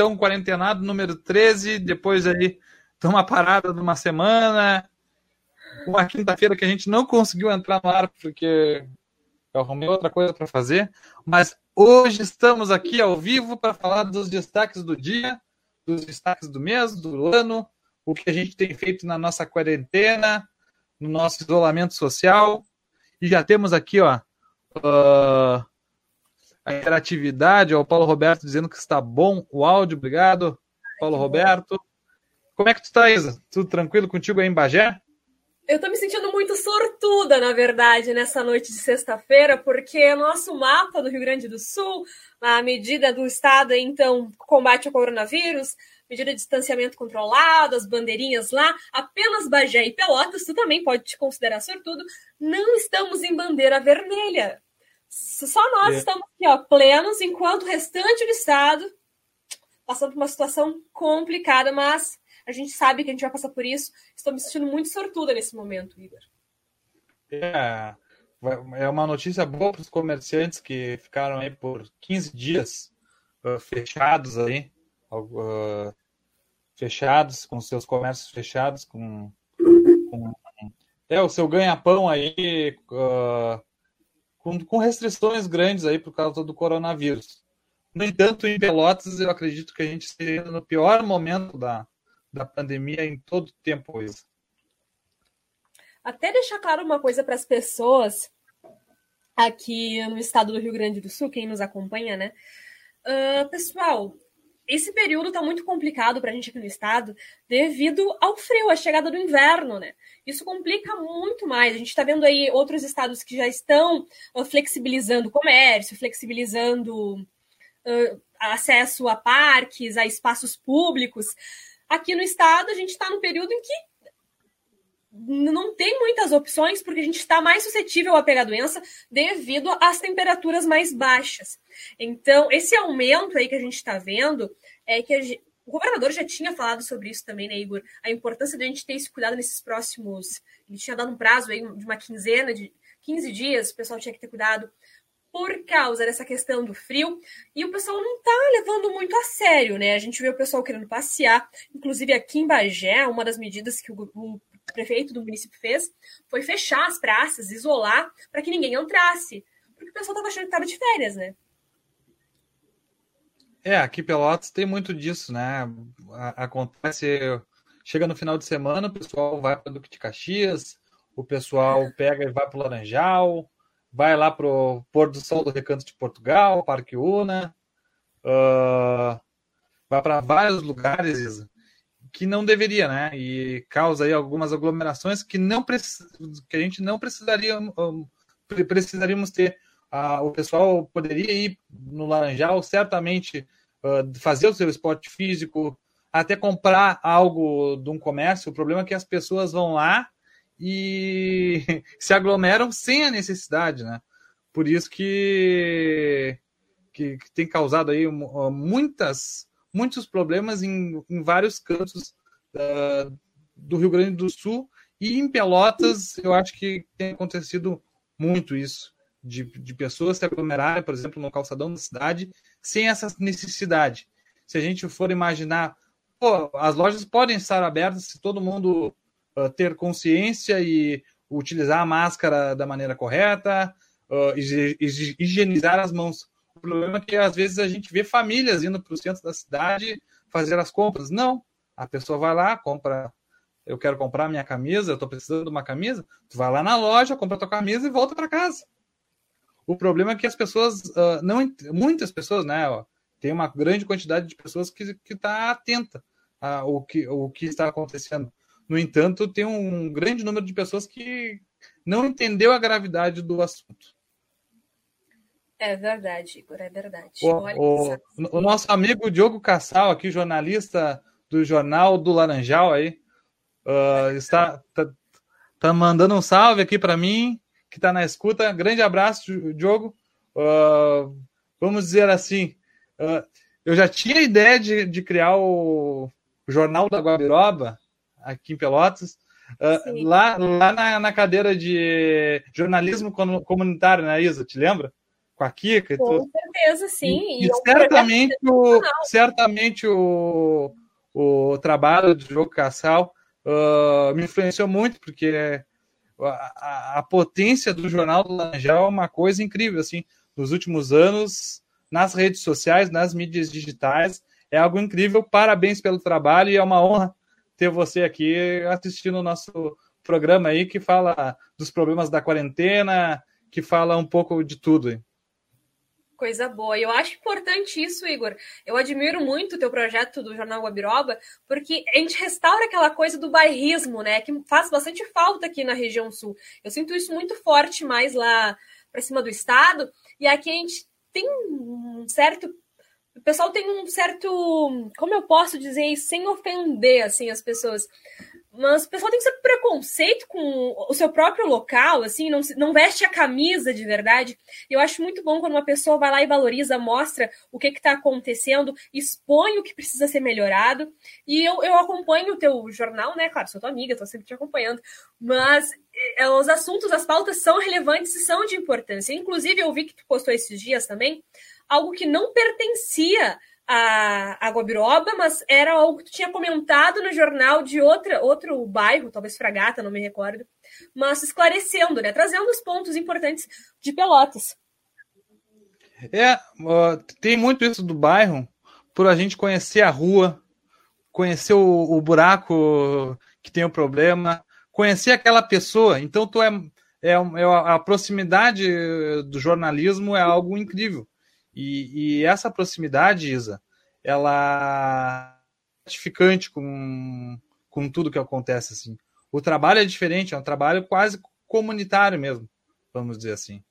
estão quarentenados, número 13, depois aí uma parada de uma semana, uma quinta-feira que a gente não conseguiu entrar no ar porque eu arrumei outra coisa para fazer, mas hoje estamos aqui ao vivo para falar dos destaques do dia, dos destaques do mês, do ano, o que a gente tem feito na nossa quarentena, no nosso isolamento social. E já temos aqui, ó, uh, a interatividade, ó, o Paulo Roberto dizendo que está bom o áudio. Obrigado, Paulo Roberto. Como é que tu está, Isa? Tudo tranquilo contigo aí em Bagé? Eu estou me sentindo muito sortuda, na verdade, nessa noite de sexta-feira, porque nosso mapa do Rio Grande do Sul, a medida do Estado, então, combate ao coronavírus, medida de distanciamento controlado, as bandeirinhas lá, apenas Bagé e Pelotas, tu também pode te considerar sortudo, não estamos em bandeira vermelha. Só nós é. estamos aqui, ó, plenos, enquanto o restante do Estado passando por uma situação complicada, mas a gente sabe que a gente vai passar por isso. Estou me sentindo muito sortuda nesse momento, Igor. É, é uma notícia boa para os comerciantes que ficaram aí por 15 dias uh, fechados aí, uh, fechados, com seus comércios fechados, com, com é, o seu ganha-pão aí, uh, com, com restrições grandes aí por causa do coronavírus. No entanto, em Pelotas, eu acredito que a gente esteja no pior momento da, da pandemia em todo o tempo isso. Até deixar claro uma coisa para as pessoas aqui no estado do Rio Grande do Sul, quem nos acompanha, né? Uh, pessoal, esse período está muito complicado para a gente aqui no estado devido ao frio, a chegada do inverno, né? Isso complica muito mais. A gente está vendo aí outros estados que já estão uh, flexibilizando o comércio, flexibilizando uh, acesso a parques, a espaços públicos. Aqui no estado, a gente está no período em que não tem muitas opções, porque a gente está mais suscetível a pegar doença devido às temperaturas mais baixas. Então, esse aumento aí que a gente está vendo é que gente, o governador já tinha falado sobre isso também, né, Igor? A importância de a gente ter esse cuidado nesses próximos. Ele tinha dado um prazo aí de uma quinzena, de 15 dias, o pessoal tinha que ter cuidado por causa dessa questão do frio, e o pessoal não está levando muito a sério, né? A gente vê o pessoal querendo passear, inclusive aqui em Bagé, uma das medidas que o, o prefeito do município fez foi fechar as praças, isolar, para que ninguém entrasse, porque o pessoal estava achando que estava de férias, né? É, aqui Pelotas tem muito disso, né? Acontece, chega no final de semana, o pessoal vai para Duque de Caxias, o pessoal pega e vai para o Laranjal, vai lá pro Pôr do Sol do Recanto de Portugal, Parque Una, uh, vai para vários lugares que não deveria, né? E causa aí algumas aglomerações que não que a gente não precisaria um, precisaríamos ter. Uh, o pessoal poderia ir no Laranjal, certamente uh, fazer o seu esporte físico, até comprar algo de um comércio. O problema é que as pessoas vão lá e se aglomeram sem a necessidade, né? Por isso que, que, que tem causado aí muitas, muitos problemas em, em vários cantos uh, do Rio Grande do Sul e em Pelotas eu acho que tem acontecido muito isso de, de pessoas se aglomerarem, por exemplo, no calçadão da cidade sem essa necessidade. Se a gente for imaginar, pô, as lojas podem estar abertas se todo mundo uh, ter consciência e utilizar a máscara da maneira correta, uh, higienizar as mãos. Problema é que às vezes a gente vê famílias indo para o centro da cidade fazer as compras. Não, a pessoa vai lá, compra. Eu quero comprar minha camisa, eu estou precisando de uma camisa. Tu vai lá na loja, compra tua camisa e volta para casa. O problema é que as pessoas, uh, não, muitas pessoas, né? Ó, tem uma grande quantidade de pessoas que está atenta ao que, ao que está acontecendo. No entanto, tem um grande número de pessoas que não entendeu a gravidade do assunto. É verdade, Igor, é verdade. O, o, o, nosso amigo Diogo Cassal, aqui, jornalista do Jornal do Laranjal, aí, uh, está tá, tá, mandando um salve aqui para mim, que está na escuta. Grande abraço, Diogo. Uh, vamos dizer assim, uh, eu já tinha ideia de, de criar o Jornal da Guabiroba, aqui em Pelotas, lá, lá na, na, cadeira de jornalismo comunitário, né, Isa? Te lembra? Com a Kika Com certeza, sim. E, e, e é certamente, o, certamente o, o trabalho do Jogo Cassal uh, me influenciou muito, porque a, a, a, potência do Jornal do Laranjal é uma coisa incrível, assim, nos últimos anos, nas redes sociais, nas mídias digitais, é algo incrível. Parabéns pelo trabalho e é uma honra ter você aqui assistindo o nosso programa aí que fala dos problemas da quarentena, que fala um pouco de tudo. Coisa boa. Eu acho importante isso, Igor. Eu admiro muito o teu projeto do Jornal Guabiroba, porque a gente restaura aquela coisa do bairrismo, né? Que faz bastante falta aqui na região sul. Eu sinto isso muito forte mais lá para cima do estado. E aqui a gente tem um certo. O pessoal tem um certo. Como eu posso dizer isso sem ofender assim as pessoas? Mas o pessoal tem certo preconceito com o seu próprio local, assim, não, não veste a camisa de verdade. Eu acho muito bom quando uma pessoa vai lá e valoriza, mostra o que está acontecendo, expõe o que precisa ser melhorado. E eu, eu acompanho o teu jornal, né? Claro, sou tua amiga, estou sempre te acompanhando. Mas é, os assuntos, as pautas são relevantes e são de importância. Inclusive, eu vi que tu postou esses dias também algo que não pertencia a, a Guabiroba, mas era algo que tu tinha comentado no jornal de outra, outro bairro, talvez Fragata, não me recordo, mas esclarecendo, né? Trazendo os pontos importantes de Pelotas. É, tem muito isso do bairro, por a gente conhecer a rua, conhecer o, o buraco que tem o problema, conhecer aquela pessoa. Então, tu é, é, é a proximidade do jornalismo é algo incrível. E, e essa proximidade, Isa, ela é gratificante com, com tudo que acontece assim. O trabalho é diferente, é um trabalho quase comunitário mesmo, vamos dizer assim.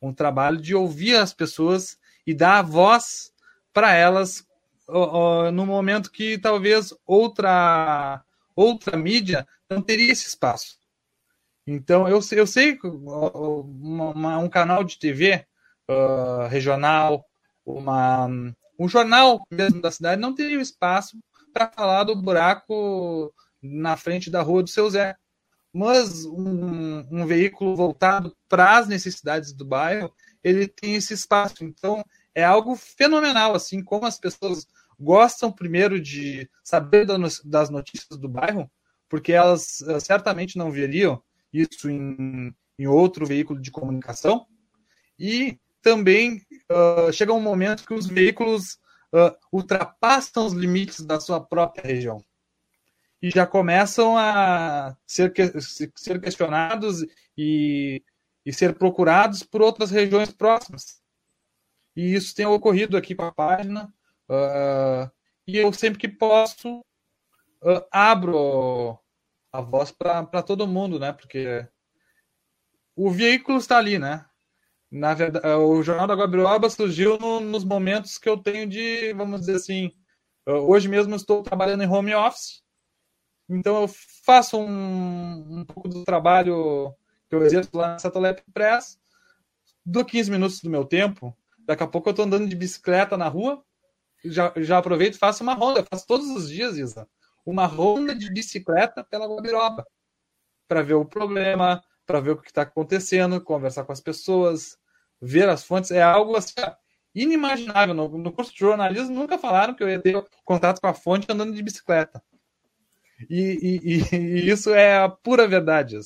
Um trabalho de ouvir as pessoas e dar a voz para elas no momento que talvez outra outra mídia não teria esse espaço. Então, eu, eu sei que um canal de TV uh, regional, uma, um jornal mesmo da cidade não teria espaço para falar do buraco na frente da rua do seu Zé. Mas um, um veículo voltado para as necessidades do bairro, ele tem esse espaço. Então, é algo fenomenal, assim, como as pessoas gostam primeiro de saber das notícias do bairro, porque elas eh, certamente não veriam isso em, em outro veículo de comunicação, e também uh, chega um momento que os veículos uh, ultrapassam os limites da sua própria região e já começam a ser, que, ser questionados e, e ser procurados por outras regiões próximas. E isso tem ocorrido aqui com a página. Uh, e eu sempre que posso uh, abro a voz para todo mundo, né? Porque o veículo está ali, né? Na verdade, é, o Jornal da Guabiroba surgiu no, nos momentos que eu tenho de, vamos dizer assim, hoje mesmo estou trabalhando em home office, então eu faço um, um pouco do trabalho que eu exerço lá na Satolep Press, dou 15 minutos do meu tempo, daqui a pouco eu estou andando de bicicleta na rua, já, já aproveito e faço uma ronda, eu faço todos os dias, Isa, uma ronda de bicicleta pela Guabiroba, para ver o problema, para ver o que está acontecendo, conversar com as pessoas, ver as fontes. É algo assim, inimaginável. No, no, curso de jornalismo nunca falaram que eu ia ter contato com a fonte andando de bicicleta. E, e, e isso é a pura verdade.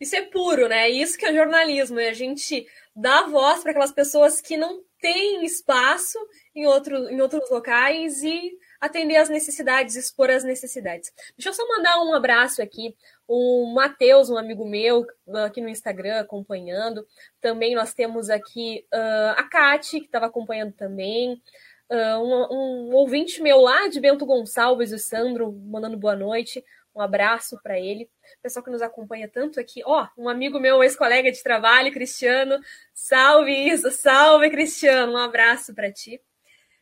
Isso é puro, né? Isso que é jornalismo. É a gente dá voz para aquelas pessoas que não têm espaço em, outro, em outros locais e atender às necessidades, expor as necessidades. Deixa eu só mandar um abraço aqui. O Matheus, um amigo meu, aqui no Instagram, acompanhando. Também nós temos aqui uh, a Kati, que estava acompanhando também. Uh, um, um, ouvinte meu lá de Bento Gonçalves, o Sandro, mandando boa noite. Um abraço para ele. Pessoal que nos acompanha tanto aqui. Ó, oh, um amigo meu, ex-colega de trabalho, Cristiano. Salve isso, salve, Cristiano. Um abraço para ti.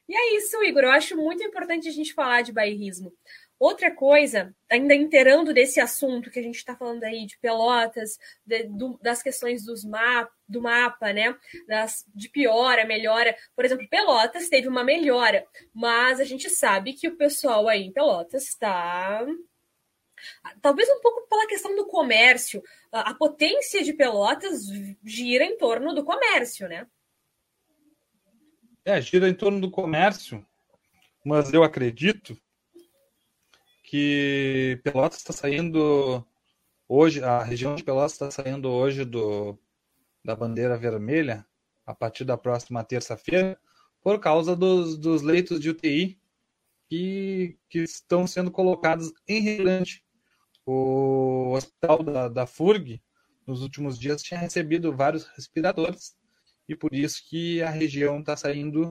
E é isso, Igor. Eu acho muito importante a gente falar de bairrismo. Outra coisa, ainda inteirando desse assunto que a gente está falando aí de Pelotas, de, do, das questões dos map, do mapa, né? Das, de piora, melhora. Por exemplo, Pelotas teve uma melhora, mas a gente sabe que o pessoal aí em Pelotas está. Talvez um pouco pela questão do comércio. A, a potência de Pelotas gira em torno do comércio, né? É, gira em torno do comércio, mas eu acredito que Pelotas está saindo hoje, a região de Pelotas está saindo hoje do, da bandeira vermelha a partir da próxima terça-feira por causa dos, dos leitos de UTI que, que estão sendo colocados em Rio Grande. O hospital da, da FURG, nos últimos dias, tinha recebido vários respiradores e por isso que a região está saindo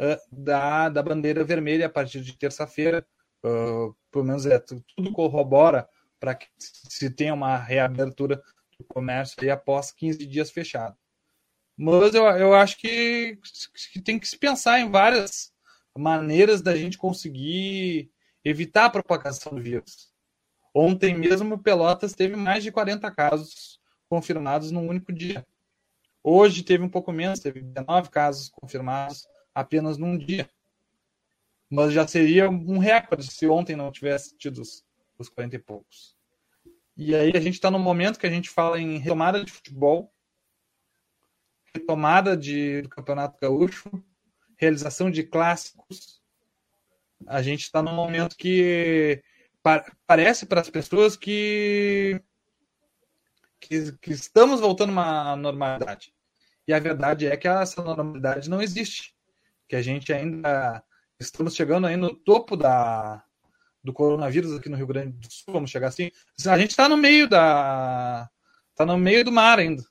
uh, da, da bandeira vermelha a partir de terça-feira. Uh, pelo menos é, tudo corrobora para que se tenha uma reabertura do comércio aí após 15 dias fechado. Mas eu, eu acho que, que tem que se pensar em várias maneiras da gente conseguir evitar a propagação do vírus. Ontem mesmo, Pelotas teve mais de 40 casos confirmados num único dia. Hoje teve um pouco menos, teve 19 casos confirmados apenas num dia. Mas já seria um recorde se ontem não tivesse tido os, os 40 e poucos. E aí a gente está no momento que a gente fala em retomada de futebol, retomada de, do Campeonato Gaúcho, realização de clássicos. A gente está num momento que pa parece para as pessoas que, que, que estamos voltando uma normalidade. E a verdade é que essa normalidade não existe. Que a gente ainda estamos chegando aí no topo da, do coronavírus aqui no Rio Grande do Sul, vamos chegar assim. A gente está no meio da. está no meio do mar ainda.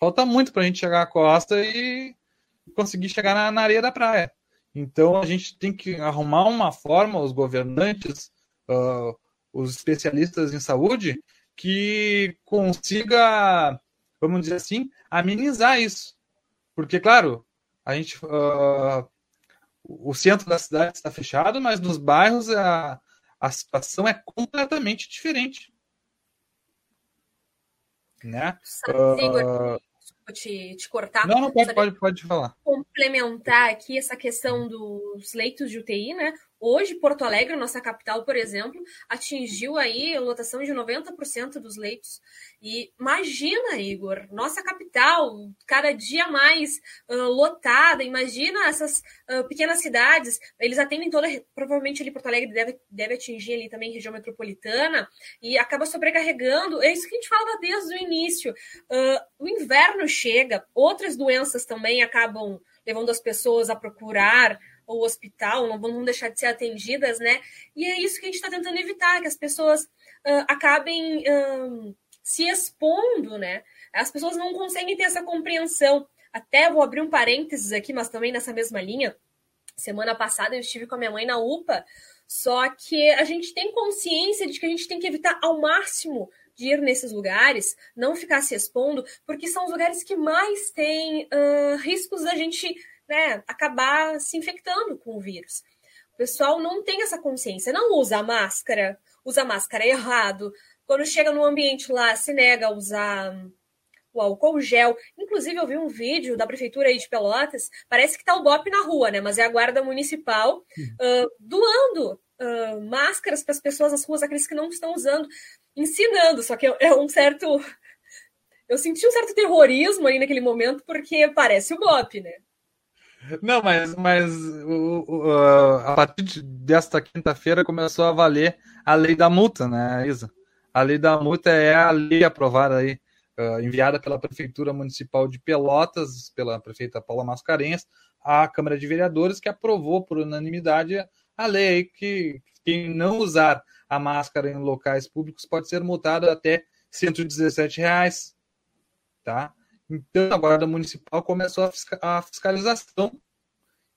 Falta muito para a gente chegar à costa e conseguir chegar na, na, areia da praia. Então a gente tem que arrumar uma forma, os governantes, uh, os especialistas em saúde, que consiga, vamos dizer assim, amenizar isso. Porque, claro, a gente. Uh, o centro da cidade está fechado, mas nos bairros a, a situação é completamente diferente. Né? Sabe, uh, te, te cortar. Não, não pode, pode, pode falar. Complementar aqui essa questão dos leitos de UTI, né? Hoje, Porto Alegre, nossa capital, por exemplo, atingiu aí a lotação de 90% dos leitos. E imagina, Igor, nossa capital, cada dia mais uh, lotada. Imagina essas uh, pequenas cidades, eles atendem toda, provavelmente ali Porto Alegre deve, deve atingir ali também região metropolitana e acaba sobrecarregando. É isso que a gente fala desde o início. Uh, o inverno chega, outras doenças também acabam levando as pessoas a procurar o hospital, não vão deixar de ser atendidas, né? E é isso que a gente está tentando evitar, que as pessoas uh, acabem uh, se expondo, né? As pessoas não conseguem ter essa compreensão. Até vou abrir um parênteses aqui, mas também nessa mesma linha. Semana passada eu estive com a minha mãe na UPA, só que a gente tem consciência de que a gente tem que evitar ao máximo de ir nesses lugares, não ficar se expondo, porque são os lugares que mais têm uh, riscos da gente né, acabar se infectando com o vírus. O pessoal não tem essa consciência, não usa máscara, usa máscara errado. Quando chega no ambiente lá, se nega a usar o álcool gel. Inclusive, eu vi um vídeo da prefeitura aí de Pelotas, parece que tá o BOP na rua, né? Mas é a guarda municipal uh, doando uh, máscaras para as pessoas nas ruas, aqueles que não estão usando, ensinando. Só que é um certo. Eu senti um certo terrorismo aí naquele momento, porque parece o BOP, né? Não, mas, mas a partir desta quinta-feira começou a valer a lei da multa, né, Isa? A lei da multa é a lei aprovada aí, uh, enviada pela Prefeitura Municipal de Pelotas, pela prefeita Paula Mascarenhas, à Câmara de Vereadores, que aprovou por unanimidade a lei que quem não usar a máscara em locais públicos pode ser multado até 117 reais, tá? Então a Guarda Municipal começou a fiscalização.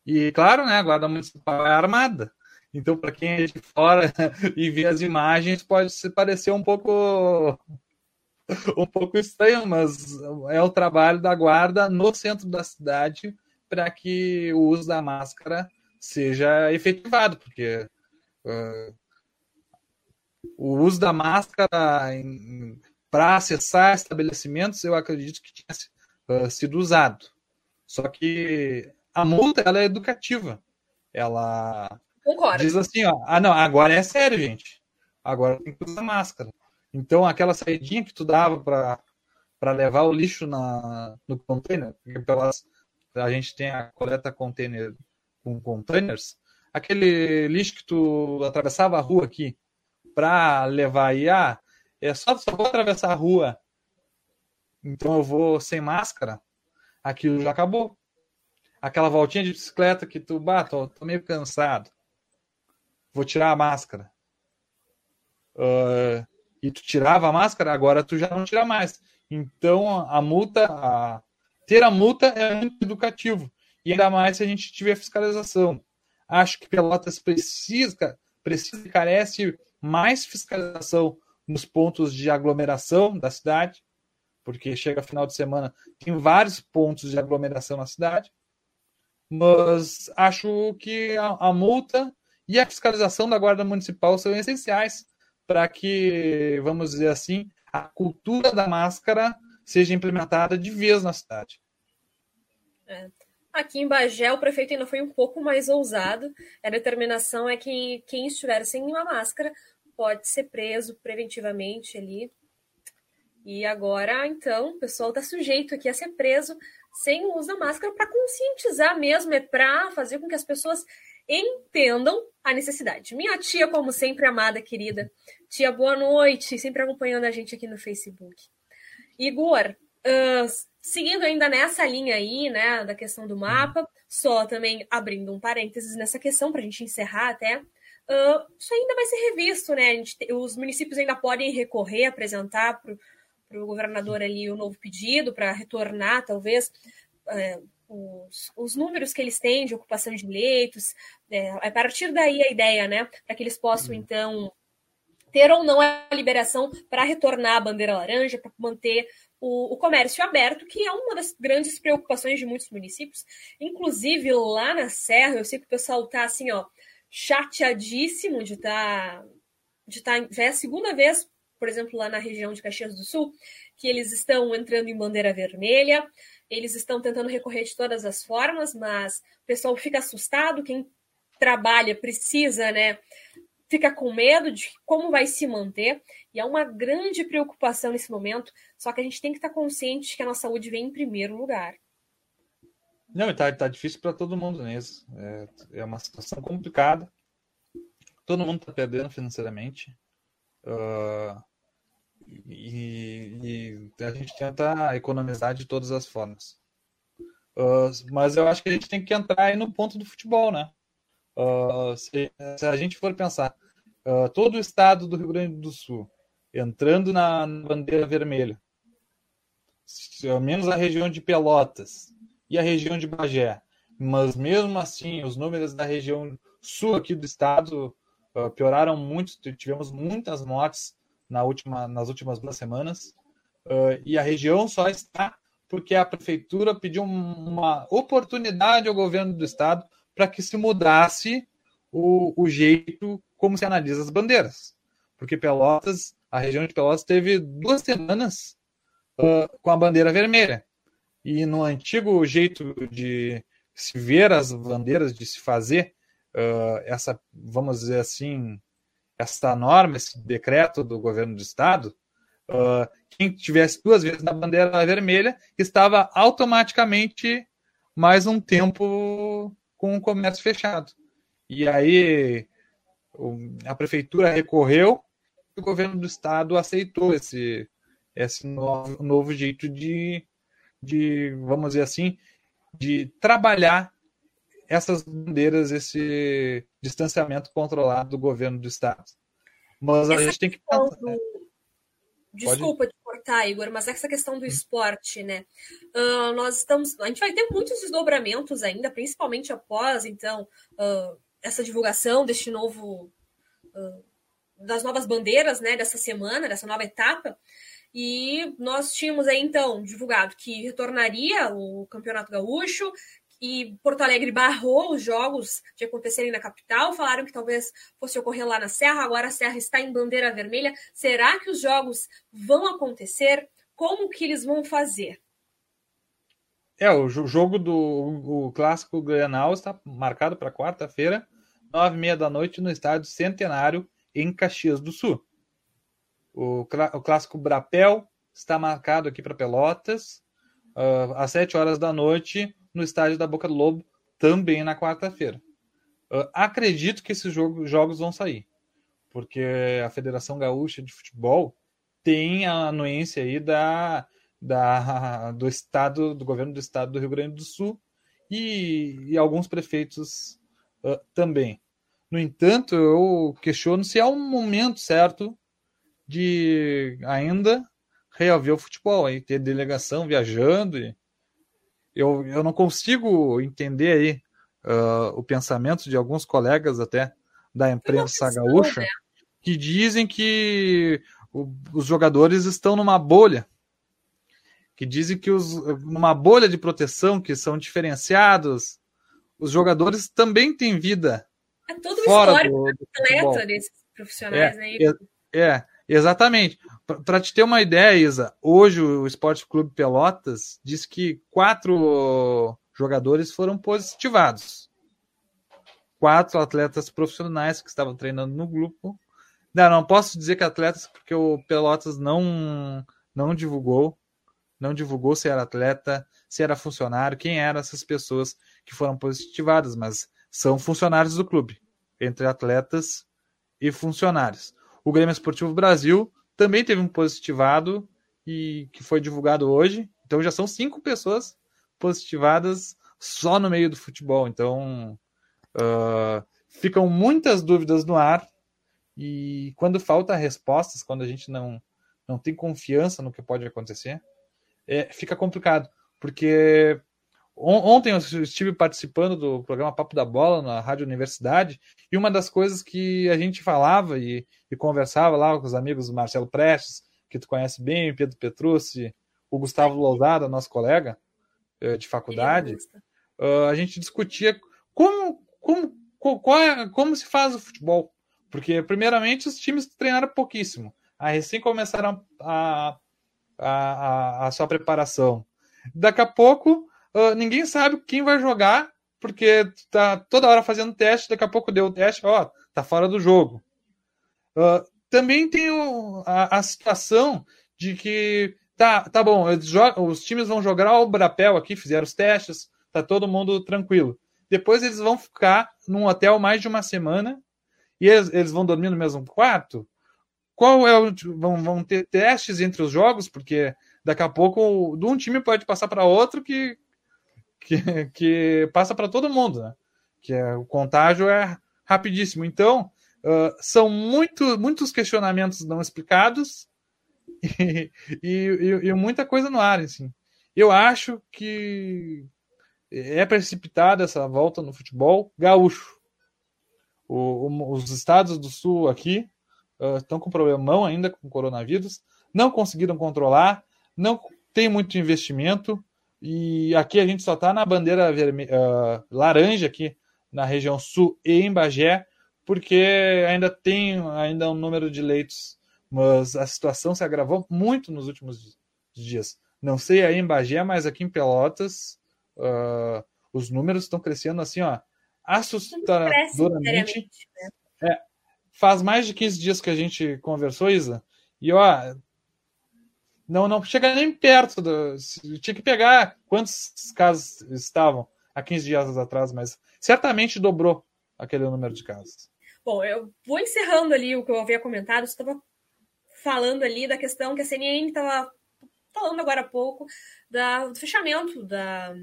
E claro, né, a Guarda Municipal é armada. Então, para quem é de fora e vê as imagens, pode se parecer um pouco um pouco estranho, mas é o trabalho da guarda no centro da cidade para que o uso da máscara seja efetivado, porque uh, o uso da máscara em, para acessar estabelecimentos, eu acredito que tinha sido usado. Só que a multa ela é educativa. Ela Concordo. diz assim, ó, ah não, agora é sério, gente. Agora tem que usar máscara. Então aquela saidinha que tu dava para para levar o lixo na, no container, pelas a gente tem a coleta container com containers, aquele lixo que tu atravessava a rua aqui para levar aí, ah, é só, só vou atravessar a rua, então eu vou sem máscara, aquilo já acabou. Aquela voltinha de bicicleta que tu, bah, tô, tô meio cansado, vou tirar a máscara. Uh, e tu tirava a máscara, agora tu já não tira mais. Então a multa, a... ter a multa é muito educativo. E ainda mais se a gente tiver fiscalização. Acho que Pelotas precisa, precisa e carece mais fiscalização nos pontos de aglomeração da cidade, porque chega final de semana, tem vários pontos de aglomeração na cidade. Mas acho que a, a multa e a fiscalização da Guarda Municipal são essenciais para que, vamos dizer assim, a cultura da máscara seja implementada de vez na cidade. É. Aqui em Bagé, o prefeito ainda foi um pouco mais ousado. A determinação é que quem estiver sem uma máscara pode ser preso preventivamente ali. E agora, então, o pessoal está sujeito aqui a ser preso sem o uso da máscara para conscientizar mesmo, é para fazer com que as pessoas entendam a necessidade. Minha tia, como sempre, amada, querida. Tia, boa noite, sempre acompanhando a gente aqui no Facebook. Igor, uh, seguindo ainda nessa linha aí, né, da questão do mapa, só também abrindo um parênteses nessa questão para a gente encerrar até. Uh, isso ainda vai ser revisto, né? Gente, os municípios ainda podem recorrer, apresentar para o governador ali o novo pedido para retornar, talvez, uh, os, os, números que eles têm de ocupação de leitos, é, a partir daí a ideia, né, para que eles possam, uhum. então, ter ou não a liberação para retornar a bandeira laranja, para manter o, o, comércio aberto, que é uma das grandes preocupações de muitos municípios. Inclusive, lá na Serra, eu sei que o pessoal está assim, ó, chateadíssimo de estar. Tá, de tá, já é a segunda vez, por exemplo, lá na região de Caxias do Sul, que eles estão entrando em bandeira vermelha. Eles estão tentando recorrer de todas as formas, mas o pessoal fica assustado, quem trabalha precisa, né? Fica com medo de como vai se manter, e é uma grande preocupação nesse momento. Só que a gente tem que estar consciente que a nossa saúde vem em primeiro lugar. Não, tá, tá difícil para todo mundo mesmo. É, é uma situação complicada. Todo mundo está perdendo financeiramente. Uh, e, e, a gente tenta economizar de todas as formas. Uh, mas eu acho que a gente tem que entrar aí no ponto do futebol, né? Uh, se, se, a gente for pensar, uh, todo o estado do Rio Grande do Sul entrando na, na bandeira vermelha, menos a região de Pelotas e a região de Bagé, mas mesmo assim os números da região sul aqui do estado pioraram muito, tivemos muitas mortes na última, nas últimas duas semanas. Uh, e a região só está porque a prefeitura pediu uma oportunidade ao governo do estado para que se mudasse o, o, jeito como se analisa as bandeiras. Porque Pelotas, a região de Pelotas teve duas semanas uh, com a bandeira vermelha. E no antigo jeito de se ver as bandeiras, de se fazer uh, essa, vamos dizer assim, essa norma, esse decreto do governo do estado, uh, quem tivesse duas vezes na bandeira vermelha estava automaticamente mais um tempo com o comércio fechado. E aí a prefeitura recorreu e o governo do estado aceitou esse, esse novo, novo jeito de, de, vamos dizer assim, de trabalhar essas bandeiras, esse distanciamento controlado do governo do Estado. Mas essa a gente tem que. Do... Desculpa Pode? te cortar, Igor, mas essa questão do esporte, né? Uh, nós estamos. A gente vai ter muitos desdobramentos ainda, principalmente após, então, uh, essa divulgação deste novo. Uh, das novas bandeiras, né, dessa semana, dessa nova etapa. E nós tínhamos aí, então, divulgado que retornaria o Campeonato Gaúcho, e Porto Alegre barrou os jogos de acontecerem na capital, falaram que talvez fosse ocorrer lá na Serra, agora a Serra está em bandeira vermelha. Será que os jogos vão acontecer? Como que eles vão fazer? É, o jogo do o clássico Grenal está marcado para quarta-feira, nove e meia da noite, no estádio Centenário, em Caxias do Sul. O, o clássico Brapel está marcado aqui para Pelotas, uh, às sete horas da noite, no estádio da Boca do Lobo também na quarta-feira. Uh, acredito que esses jogo, jogos vão sair, porque a Federação Gaúcha de Futebol tem a anuência aí da, da, do estado, do governo do estado do Rio Grande do Sul e, e alguns prefeitos uh, também. No entanto, eu questiono se é um momento certo de ainda reaver o futebol, aí ter delegação viajando. E eu, eu não consigo entender aí uh, o pensamento de alguns colegas até da imprensa gaúcha né? que dizem que o, os jogadores estão numa bolha, que dizem que os, numa bolha de proteção, que são diferenciados. Os jogadores também têm vida. É todo fora histórico do, do atleta desses profissionais é, aí. É, é, exatamente. Para te ter uma ideia, Isa, hoje o Esporte Clube Pelotas diz que quatro jogadores foram positivados. Quatro atletas profissionais que estavam treinando no grupo. Não, não posso dizer que atletas, porque o Pelotas não, não divulgou. Não divulgou se era atleta, se era funcionário, quem eram essas pessoas que foram positivadas, mas são funcionários do clube, entre atletas e funcionários. O Grêmio Esportivo Brasil também teve um positivado e que foi divulgado hoje. Então já são cinco pessoas positivadas só no meio do futebol. Então uh, ficam muitas dúvidas no ar e quando falta respostas, quando a gente não não tem confiança no que pode acontecer, é, fica complicado, porque Ontem eu estive participando do programa Papo da Bola na Rádio Universidade e uma das coisas que a gente falava e, e conversava lá com os amigos Marcelo Prestes, que tu conhece bem, Pedro Petrucci, o Gustavo Lousada, nosso colega eh, de faculdade, uh, a gente discutia como, como, qual é, como se faz o futebol. Porque, primeiramente, os times treinaram pouquíssimo. Aí, recém começaram a, a, a, a sua preparação. Daqui a pouco uh, ninguém sabe quem vai jogar, porque tá toda hora fazendo teste, daqui a pouco deu o teste, ó, tá fora do jogo. Uh, também tem o, a, a, situação de que tá, tá bom, os times vão jogar o Brapel aqui, fizeram os testes, tá todo mundo tranquilo. Depois eles vão ficar num hotel mais de uma semana e eles, eles vão dormir no mesmo quarto. Qual é o. Vão, vão ter testes entre os jogos, porque daqui a pouco de um time pode passar para outro que que, que passa para todo mundo, né? Que é, o contágio é rapidíssimo. Então, uh, são muito, muitos questionamentos não explicados e, e, e, muita coisa no ar, assim. Eu acho que é precipitada essa volta no futebol gaúcho. O, o, os estados do sul aqui uh, estão com problemão ainda com o coronavírus, não conseguiram controlar, não tem muito investimento, e aqui a gente só está na bandeira vermelha, uh, laranja aqui na região sul e em Bagé, porque ainda tem ainda um número de leitos, mas a situação se agravou muito nos últimos dias. Não sei aí em Bagé, mas aqui em Pelotas uh, os números estão crescendo assim, ó, assustadoramente. Né? É, faz mais de 15 dias que a gente conversou, Isa, e ó, não, não chega nem perto. Do, tinha que pegar quantos casos estavam há 15 dias atrás, mas certamente dobrou aquele número de casos. Bom, eu vou encerrando ali o que eu havia comentado. Estava falando ali da questão que a CNN estava falando agora há pouco da, do fechamento da,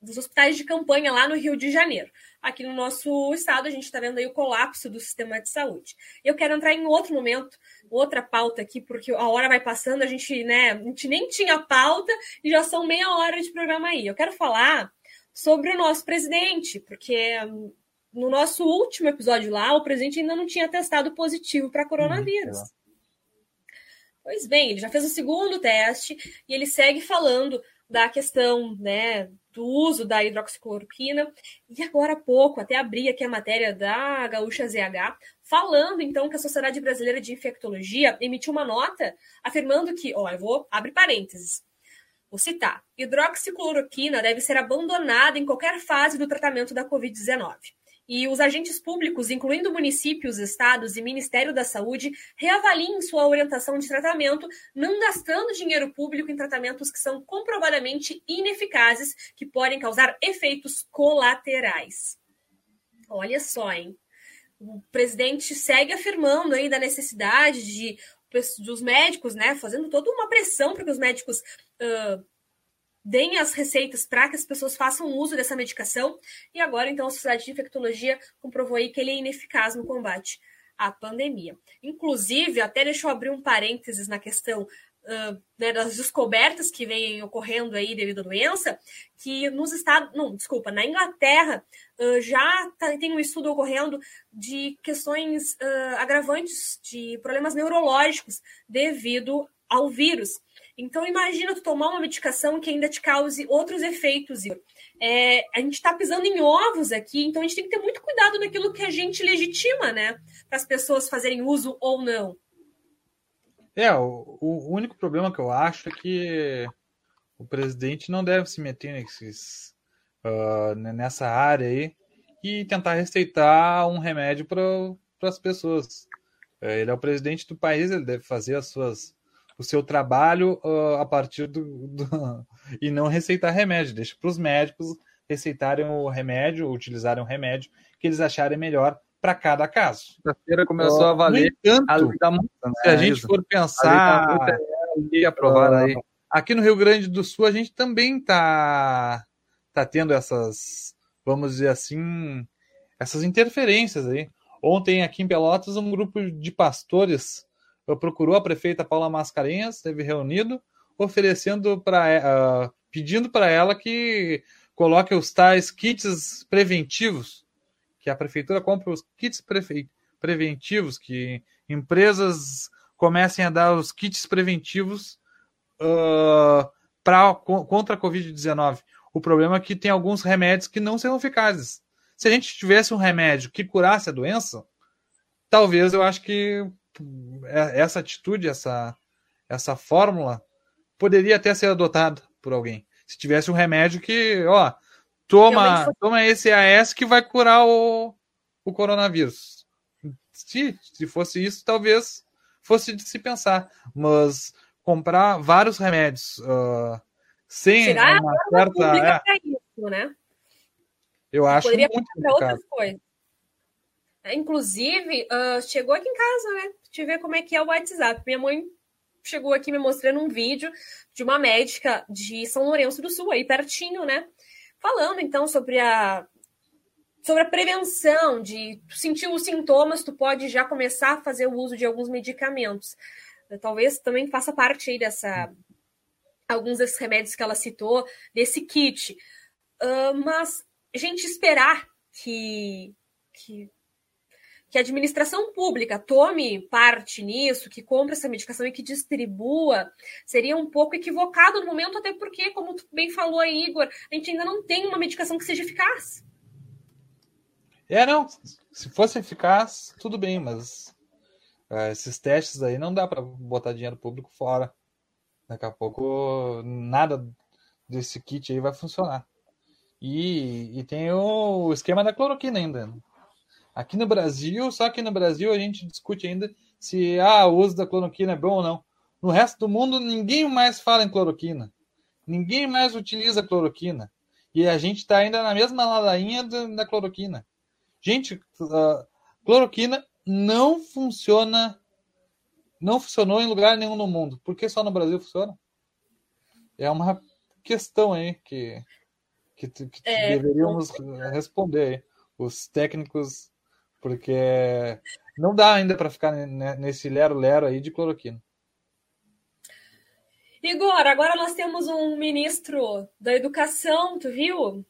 dos hospitais de campanha lá no Rio de Janeiro. Aqui no nosso estado, a gente está vendo aí o colapso do sistema de saúde. Eu quero entrar em outro momento, outra pauta aqui, porque a hora vai passando, a gente, né, a gente nem tinha pauta e já são meia hora de programa aí. Eu quero falar sobre o nosso presidente, porque hum, no nosso último episódio lá, o presidente ainda não tinha testado positivo para coronavírus. Uhum. Pois bem, ele já fez o segundo teste e ele segue falando da questão né, do uso da hidroxicloroquina. E agora há pouco, até abri aqui a matéria da Gaúcha ZH, falando então que a Sociedade Brasileira de Infectologia emitiu uma nota afirmando que, ó, eu vou abrir parênteses. Vou citar: hidroxicloroquina deve ser abandonada em qualquer fase do tratamento da Covid-19. E os agentes públicos, incluindo municípios, estados e Ministério da Saúde, reavaliem sua orientação de tratamento, não gastando dinheiro público em tratamentos que são comprovadamente ineficazes, que podem causar efeitos colaterais. Olha só, hein? O presidente segue afirmando aí da necessidade de dos médicos, né, fazendo toda uma pressão para que os médicos uh, deem as receitas para que as pessoas façam uso dessa medicação. E agora, então, a Sociedade de Infectologia comprovou aí que ele é ineficaz no combate à pandemia. Inclusive, até deixa eu abrir um parênteses na questão uh, né, das descobertas que vêm ocorrendo aí devido à doença, que nos Estados, não, desculpa, na Inglaterra uh, já tá, tem um estudo ocorrendo de questões uh, agravantes de problemas neurológicos devido ao vírus. Então, imagina tu tomar uma medicação que ainda te cause outros efeitos. É, a gente está pisando em ovos aqui, então a gente tem que ter muito cuidado naquilo que a gente legitima, né? Para as pessoas fazerem uso ou não. É, o, o, único problema que eu acho é que o presidente não deve se meter nesses, uh, nessa área aí e tentar receitar um remédio para as pessoas. É, ele é o presidente do país, ele deve fazer as suas o seu trabalho uh, a partir do, do, e não receitar remédio. Deixa para os médicos receitarem o remédio, utilizarem o remédio que eles acharem melhor para cada caso. A feira começou uh, a valer entanto, a multa, né? Se a gente for pensar e aprovar uh, aí. Aqui no Rio Grande do Sul a gente também está tá tendo essas, vamos dizer assim, essas interferências aí. Ontem aqui em Pelotas um grupo de pastores procurou a prefeita Paula Mascarenhas, esteve reunido, oferecendo para uh, pedindo para ela que coloque os tais kits preventivos, que a prefeitura compre os kits preventivos, que empresas comecem a dar os kits preventivos uh, pra, contra a Covid-19. O problema é que tem alguns remédios que não são eficazes. Se a gente tivesse um remédio que curasse a doença, talvez eu acho que essa atitude, essa, essa fórmula poderia até ser adotada por alguém. Se tivesse um remédio que, ó, toma, toma esse AS que vai curar o, o coronavírus. Se, se fosse isso, talvez fosse de se pensar. Mas comprar vários remédios uh, sem Tirar uma certa. É, isso, né? Eu acho poderia muito para outras coisas. Inclusive, uh, chegou aqui em casa, né? Te ver como é que é o WhatsApp. Minha mãe chegou aqui me mostrando um vídeo de uma médica de São Lourenço do Sul, aí pertinho, né? Falando então sobre a sobre a prevenção de sentir os sintomas, tu pode já começar a fazer o uso de alguns medicamentos. Talvez também faça parte aí dessa alguns desses remédios que ela citou, desse kit. Uh, mas gente esperar que, que que a administração pública tome parte nisso, que compre essa medicação e que distribua, seria um pouco equivocado no momento, até porque, como tu bem falou aí, Igor, a gente ainda não tem uma medicação que seja eficaz. É, não. Se fosse eficaz, tudo bem, mas uh, esses testes aí não dá para botar dinheiro público fora. Daqui a pouco nada desse kit aí vai funcionar. E, e tem o esquema da cloroquina ainda. Aqui no Brasil, só que no Brasil a gente discute ainda se ah, o uso da cloroquina é bom ou não. No resto do mundo, ninguém mais fala em cloroquina. Ninguém mais utiliza cloroquina. E a gente está ainda na mesma ladainha da cloroquina. Gente, cloroquina não funciona, não funcionou em lugar nenhum no mundo. Por que só no Brasil funciona? É uma questão aí que, que, que é, deveríamos responder. Aí. Os técnicos porque não dá ainda para ficar nesse lero-lero aí de cloroquina. Igor, agora nós temos um ministro da educação, tu viu?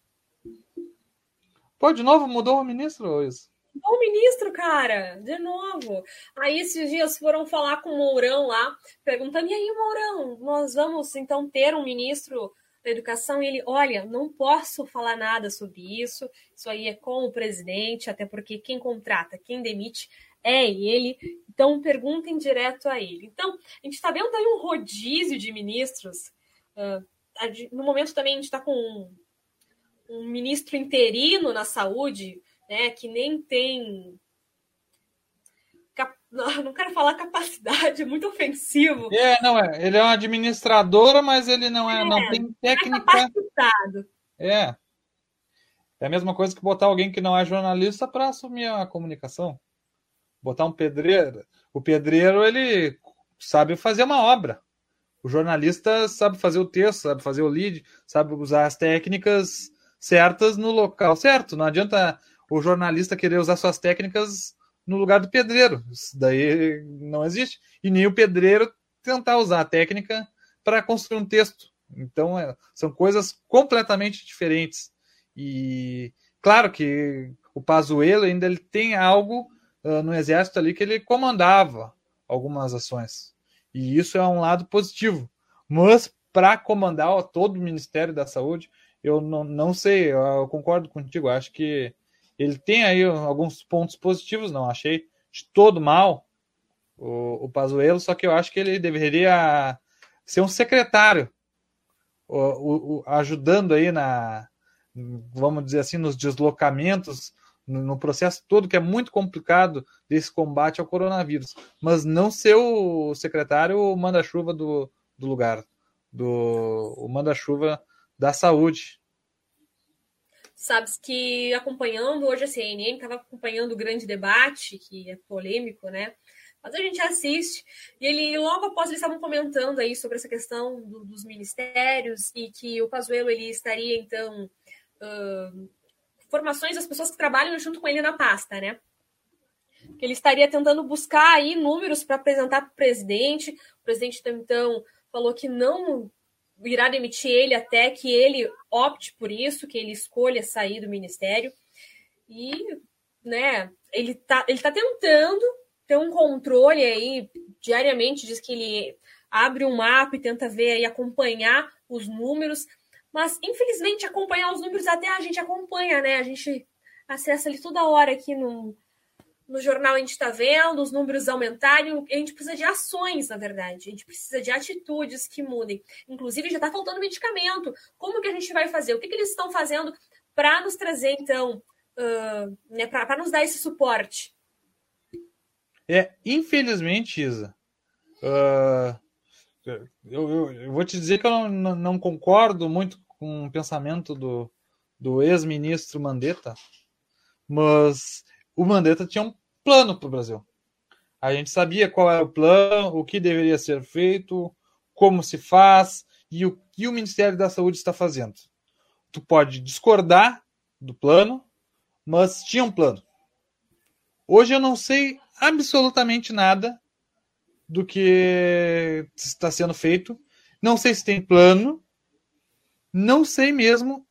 Pô, de novo mudou o ministro isso? Mudou o ministro, cara, de novo. Aí esses dias foram falar com o Mourão lá, perguntando: e aí, Mourão, nós vamos então ter um ministro da educação e ele, olha, não posso falar nada sobre isso, isso aí é com o presidente, até porque quem contrata, quem demite é ele, então perguntem direto a ele. Então, a gente está vendo aí um rodízio de ministros, uh, no momento também a gente está com um, um ministro interino na saúde, né, que nem tem não quero falar capacidade, é muito ofensivo. É, não é. Ele é uma administradora, mas ele não é, é não tem técnica. É, é. É a mesma coisa que botar alguém que não é jornalista para assumir a comunicação. Botar um pedreiro. O pedreiro, ele sabe fazer uma obra. O jornalista sabe fazer o texto, sabe fazer o lead, sabe usar as técnicas certas no local certo. Não adianta o jornalista querer usar suas técnicas no lugar do pedreiro. Isso daí não existe. E nem o pedreiro tentar usar a técnica para construir um texto. Então, é, são coisas completamente diferentes. E claro que o Pazuello ainda ele tem algo uh, no exército ali que ele comandava algumas ações. E isso é um lado positivo. Mas para comandar todo o Ministério da Saúde, eu não, não sei, eu concordo contigo, acho que ele tem aí alguns pontos positivos, não achei de todo mal o, o Pazuello, só que eu acho que ele deveria ser um secretário, o, o, ajudando aí na, vamos dizer assim, nos deslocamentos, no, no processo todo que é muito complicado desse combate ao coronavírus, mas não ser o secretário manda-chuva do, do lugar, do o manda-chuva da saúde. Sabes que acompanhando hoje a CNN, estava acompanhando o grande debate, que é polêmico, né? Mas a gente assiste, e ele logo após eles estavam comentando aí sobre essa questão do, dos ministérios e que o Pazuello ele estaria então uh, formações das pessoas que trabalham junto com ele na pasta, né? Que ele estaria tentando buscar aí números para apresentar para o presidente. O presidente então falou que não irá demitir ele até que ele opte por isso, que ele escolha sair do ministério. E, né, ele tá, ele tá tentando ter um controle aí, diariamente diz que ele abre um mapa e tenta ver e acompanhar os números, mas infelizmente acompanhar os números até a gente acompanha, né? A gente acessa ali toda hora aqui no, no jornal a gente está vendo os números aumentarem, a gente precisa de ações, na verdade, a gente precisa de atitudes que mudem. Inclusive, já está faltando medicamento. Como que a gente vai fazer? O que, que eles estão fazendo para nos trazer, então, uh, né, para nos dar esse suporte? É, infelizmente, Isa, uh, eu, eu, eu, vou te dizer que eu não, não concordo muito com o pensamento do, do ex-ministro Mandetta, mas o Mandetta tinha um plano para o Brasil. A gente sabia qual era o plano, o que deveria ser feito, como se faz e o que o Ministério da Saúde está fazendo. Tu pode discordar do plano, mas tinha um plano. Hoje eu não sei absolutamente nada do que está sendo feito. Não sei se tem plano. Não sei mesmo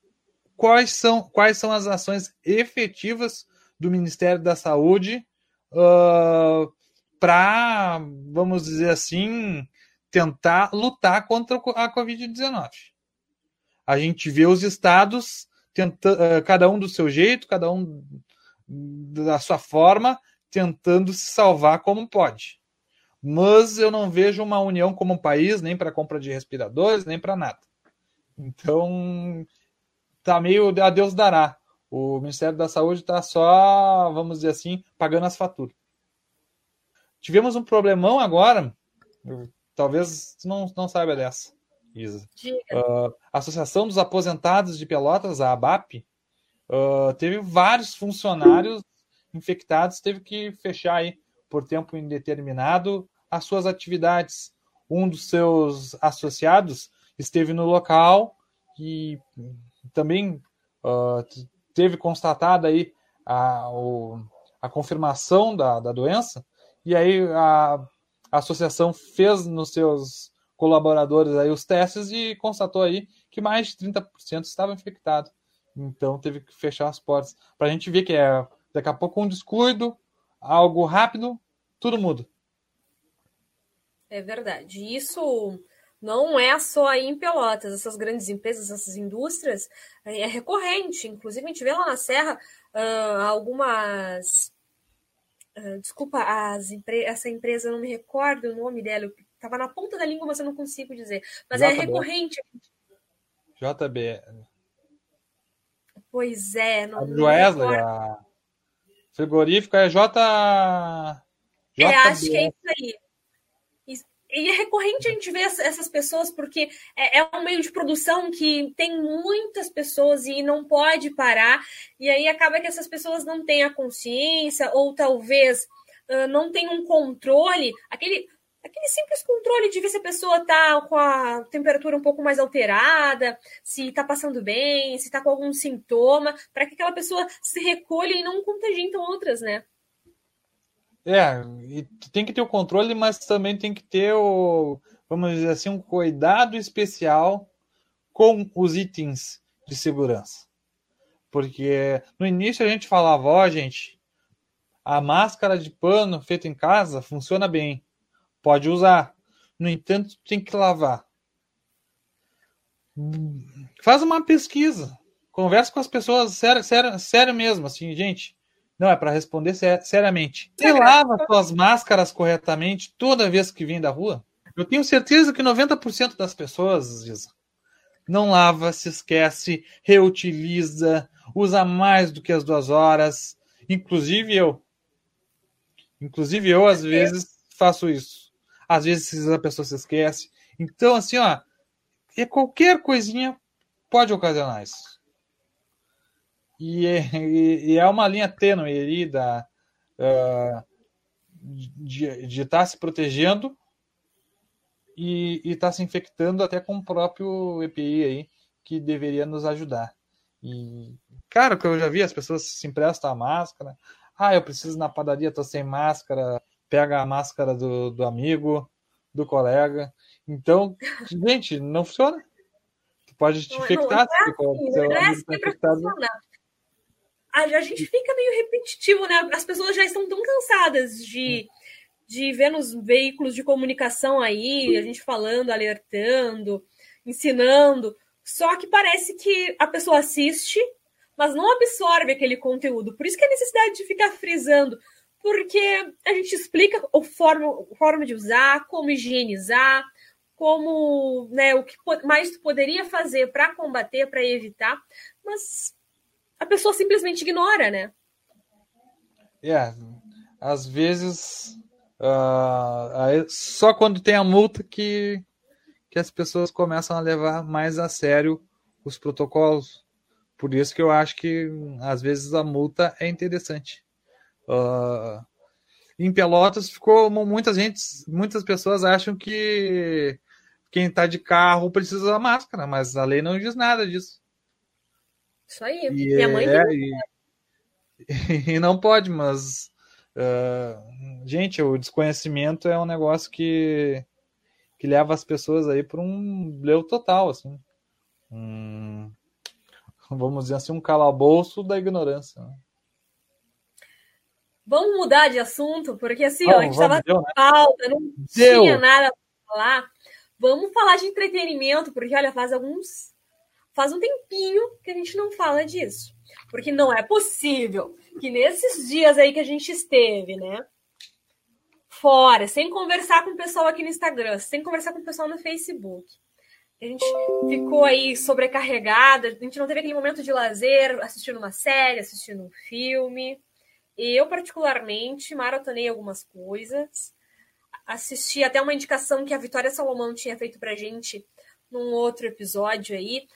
quais são, quais são as ações efetivas do Ministério da Saúde uh, para, vamos dizer assim, tentar lutar contra a Covid-19. A gente vê os estados tentando, uh, cada um do seu jeito, cada um da sua forma, tentando se salvar como pode. Mas eu não vejo uma união como um país, nem para compra de respiradores, nem para nada. Então, tá meio a Deus dará. O Ministério da Saúde está só, vamos dizer assim, pagando as faturas. Tivemos um problemão agora, talvez não, não saiba dessa, Isa. Uh, a Associação dos Aposentados de Pelotas, a ABAP, uh, teve vários funcionários infectados, teve que fechar aí por tempo indeterminado as suas atividades. Um dos seus associados esteve no local e também uh, teve constatada aí a, o, a confirmação da, da doença, e aí a, a associação fez nos seus colaboradores aí os testes e constatou aí que mais de 30% estavam infectados. Então teve que fechar as portas. Para a gente ver que é daqui a pouco um descuido, algo rápido, tudo muda. É verdade. Isso não é só aí em Pelotas, essas grandes empresas, essas indústrias, é recorrente. Inclusive, a gente vê lá na Serra uh, algumas. Uh, desculpa, empre... essa empresa, eu não me recordo o nome dela, estava na ponta da língua, mas eu não consigo dizer. Mas JB. é recorrente. JB. Pois é. Não, a Joesley, a... Frigorífico é J. É, acho que é isso aí. E é recorrente a gente ver essas pessoas, porque é, é um meio de produção que tem muitas pessoas e não pode parar, e aí acaba que essas pessoas não têm a consciência, ou talvez não tenham um controle, aquele, aquele simples controle de ver se a pessoa está com a temperatura um pouco mais alterada, se está passando bem, se está com algum sintoma, para que aquela pessoa se recolha e não contagie então outras, né? É, tem que ter o controle, mas também tem que ter o, vamos dizer assim, um cuidado especial com os itens de segurança. Porque no início a gente falava, ó, oh, gente, a máscara de pano feita em casa funciona bem. Pode usar. No entanto, tem que lavar. Faz uma pesquisa. Conversa com as pessoas, sério, sério, sério mesmo, assim, gente. Não, é para responder seriamente. Você lava suas máscaras corretamente toda vez que vem da rua? Eu tenho certeza que 90% das pessoas, Giza, não lava, se esquece, reutiliza, usa mais do que as duas horas. Inclusive eu. Inclusive eu, às vezes, faço isso. Às vezes a pessoa se esquece. Então, assim, ó, é qualquer coisinha pode ocasionar isso. E, e, e é uma linha tênue ali da, uh, de estar tá se protegendo e estar tá se infectando até com o próprio EPI aí, que deveria nos ajudar. E, cara, que eu já vi, as pessoas se emprestam a máscara. Ah, eu preciso na padaria, tô sem máscara. Pega a máscara do, do amigo, do colega. Então, gente, não funciona. Tu pode te infectar. Não, não é assim, não é assim pra funcionar a, gente fica meio repetitivo, né? As pessoas já estão tão cansadas de, de ver nos veículos de comunicação aí, a gente falando, alertando, ensinando. Só que parece que a pessoa assiste, mas não absorve aquele conteúdo. Por isso que a necessidade de ficar frisando, porque a gente explica a forma, a forma de usar, como higienizar, como né, o que mais tu poderia fazer para combater, para evitar, mas a pessoa simplesmente ignora, né? É, às vezes uh, só quando tem a multa que, que as pessoas começam a levar mais a sério os protocolos. Por isso que eu acho que às vezes a multa é interessante. Uh, em Pelotas ficou muita gente, muitas pessoas acham que quem está de carro precisa usar máscara, mas a lei não diz nada disso. Isso aí. E Minha mãe. É, e, e, não pode, mas. Uh, gente, o desconhecimento é um negócio que, que leva as pessoas aí para um leu total, assim. Um, vamos dizer assim, um calabouço da ignorância. Né? Vamos mudar de assunto, porque assim, ó, a gente estava com né? pauta, não deu. tinha nada para falar. Vamos falar de entretenimento, porque olha, faz alguns faz um tempinho que a gente não fala disso. Porque não é possível que nesses dias aí que a gente esteve, né? Fora, sem conversar com o pessoal aqui no Instagram, sem conversar com o pessoal no Facebook. A gente ficou aí sobrecarregada, a gente não teve aquele momento de lazer, assistindo uma série, assistindo um filme. Eu, particularmente, maratonei algumas coisas. Assisti até uma indicação que a Vitória Salomão tinha feito pra gente num outro episódio aí,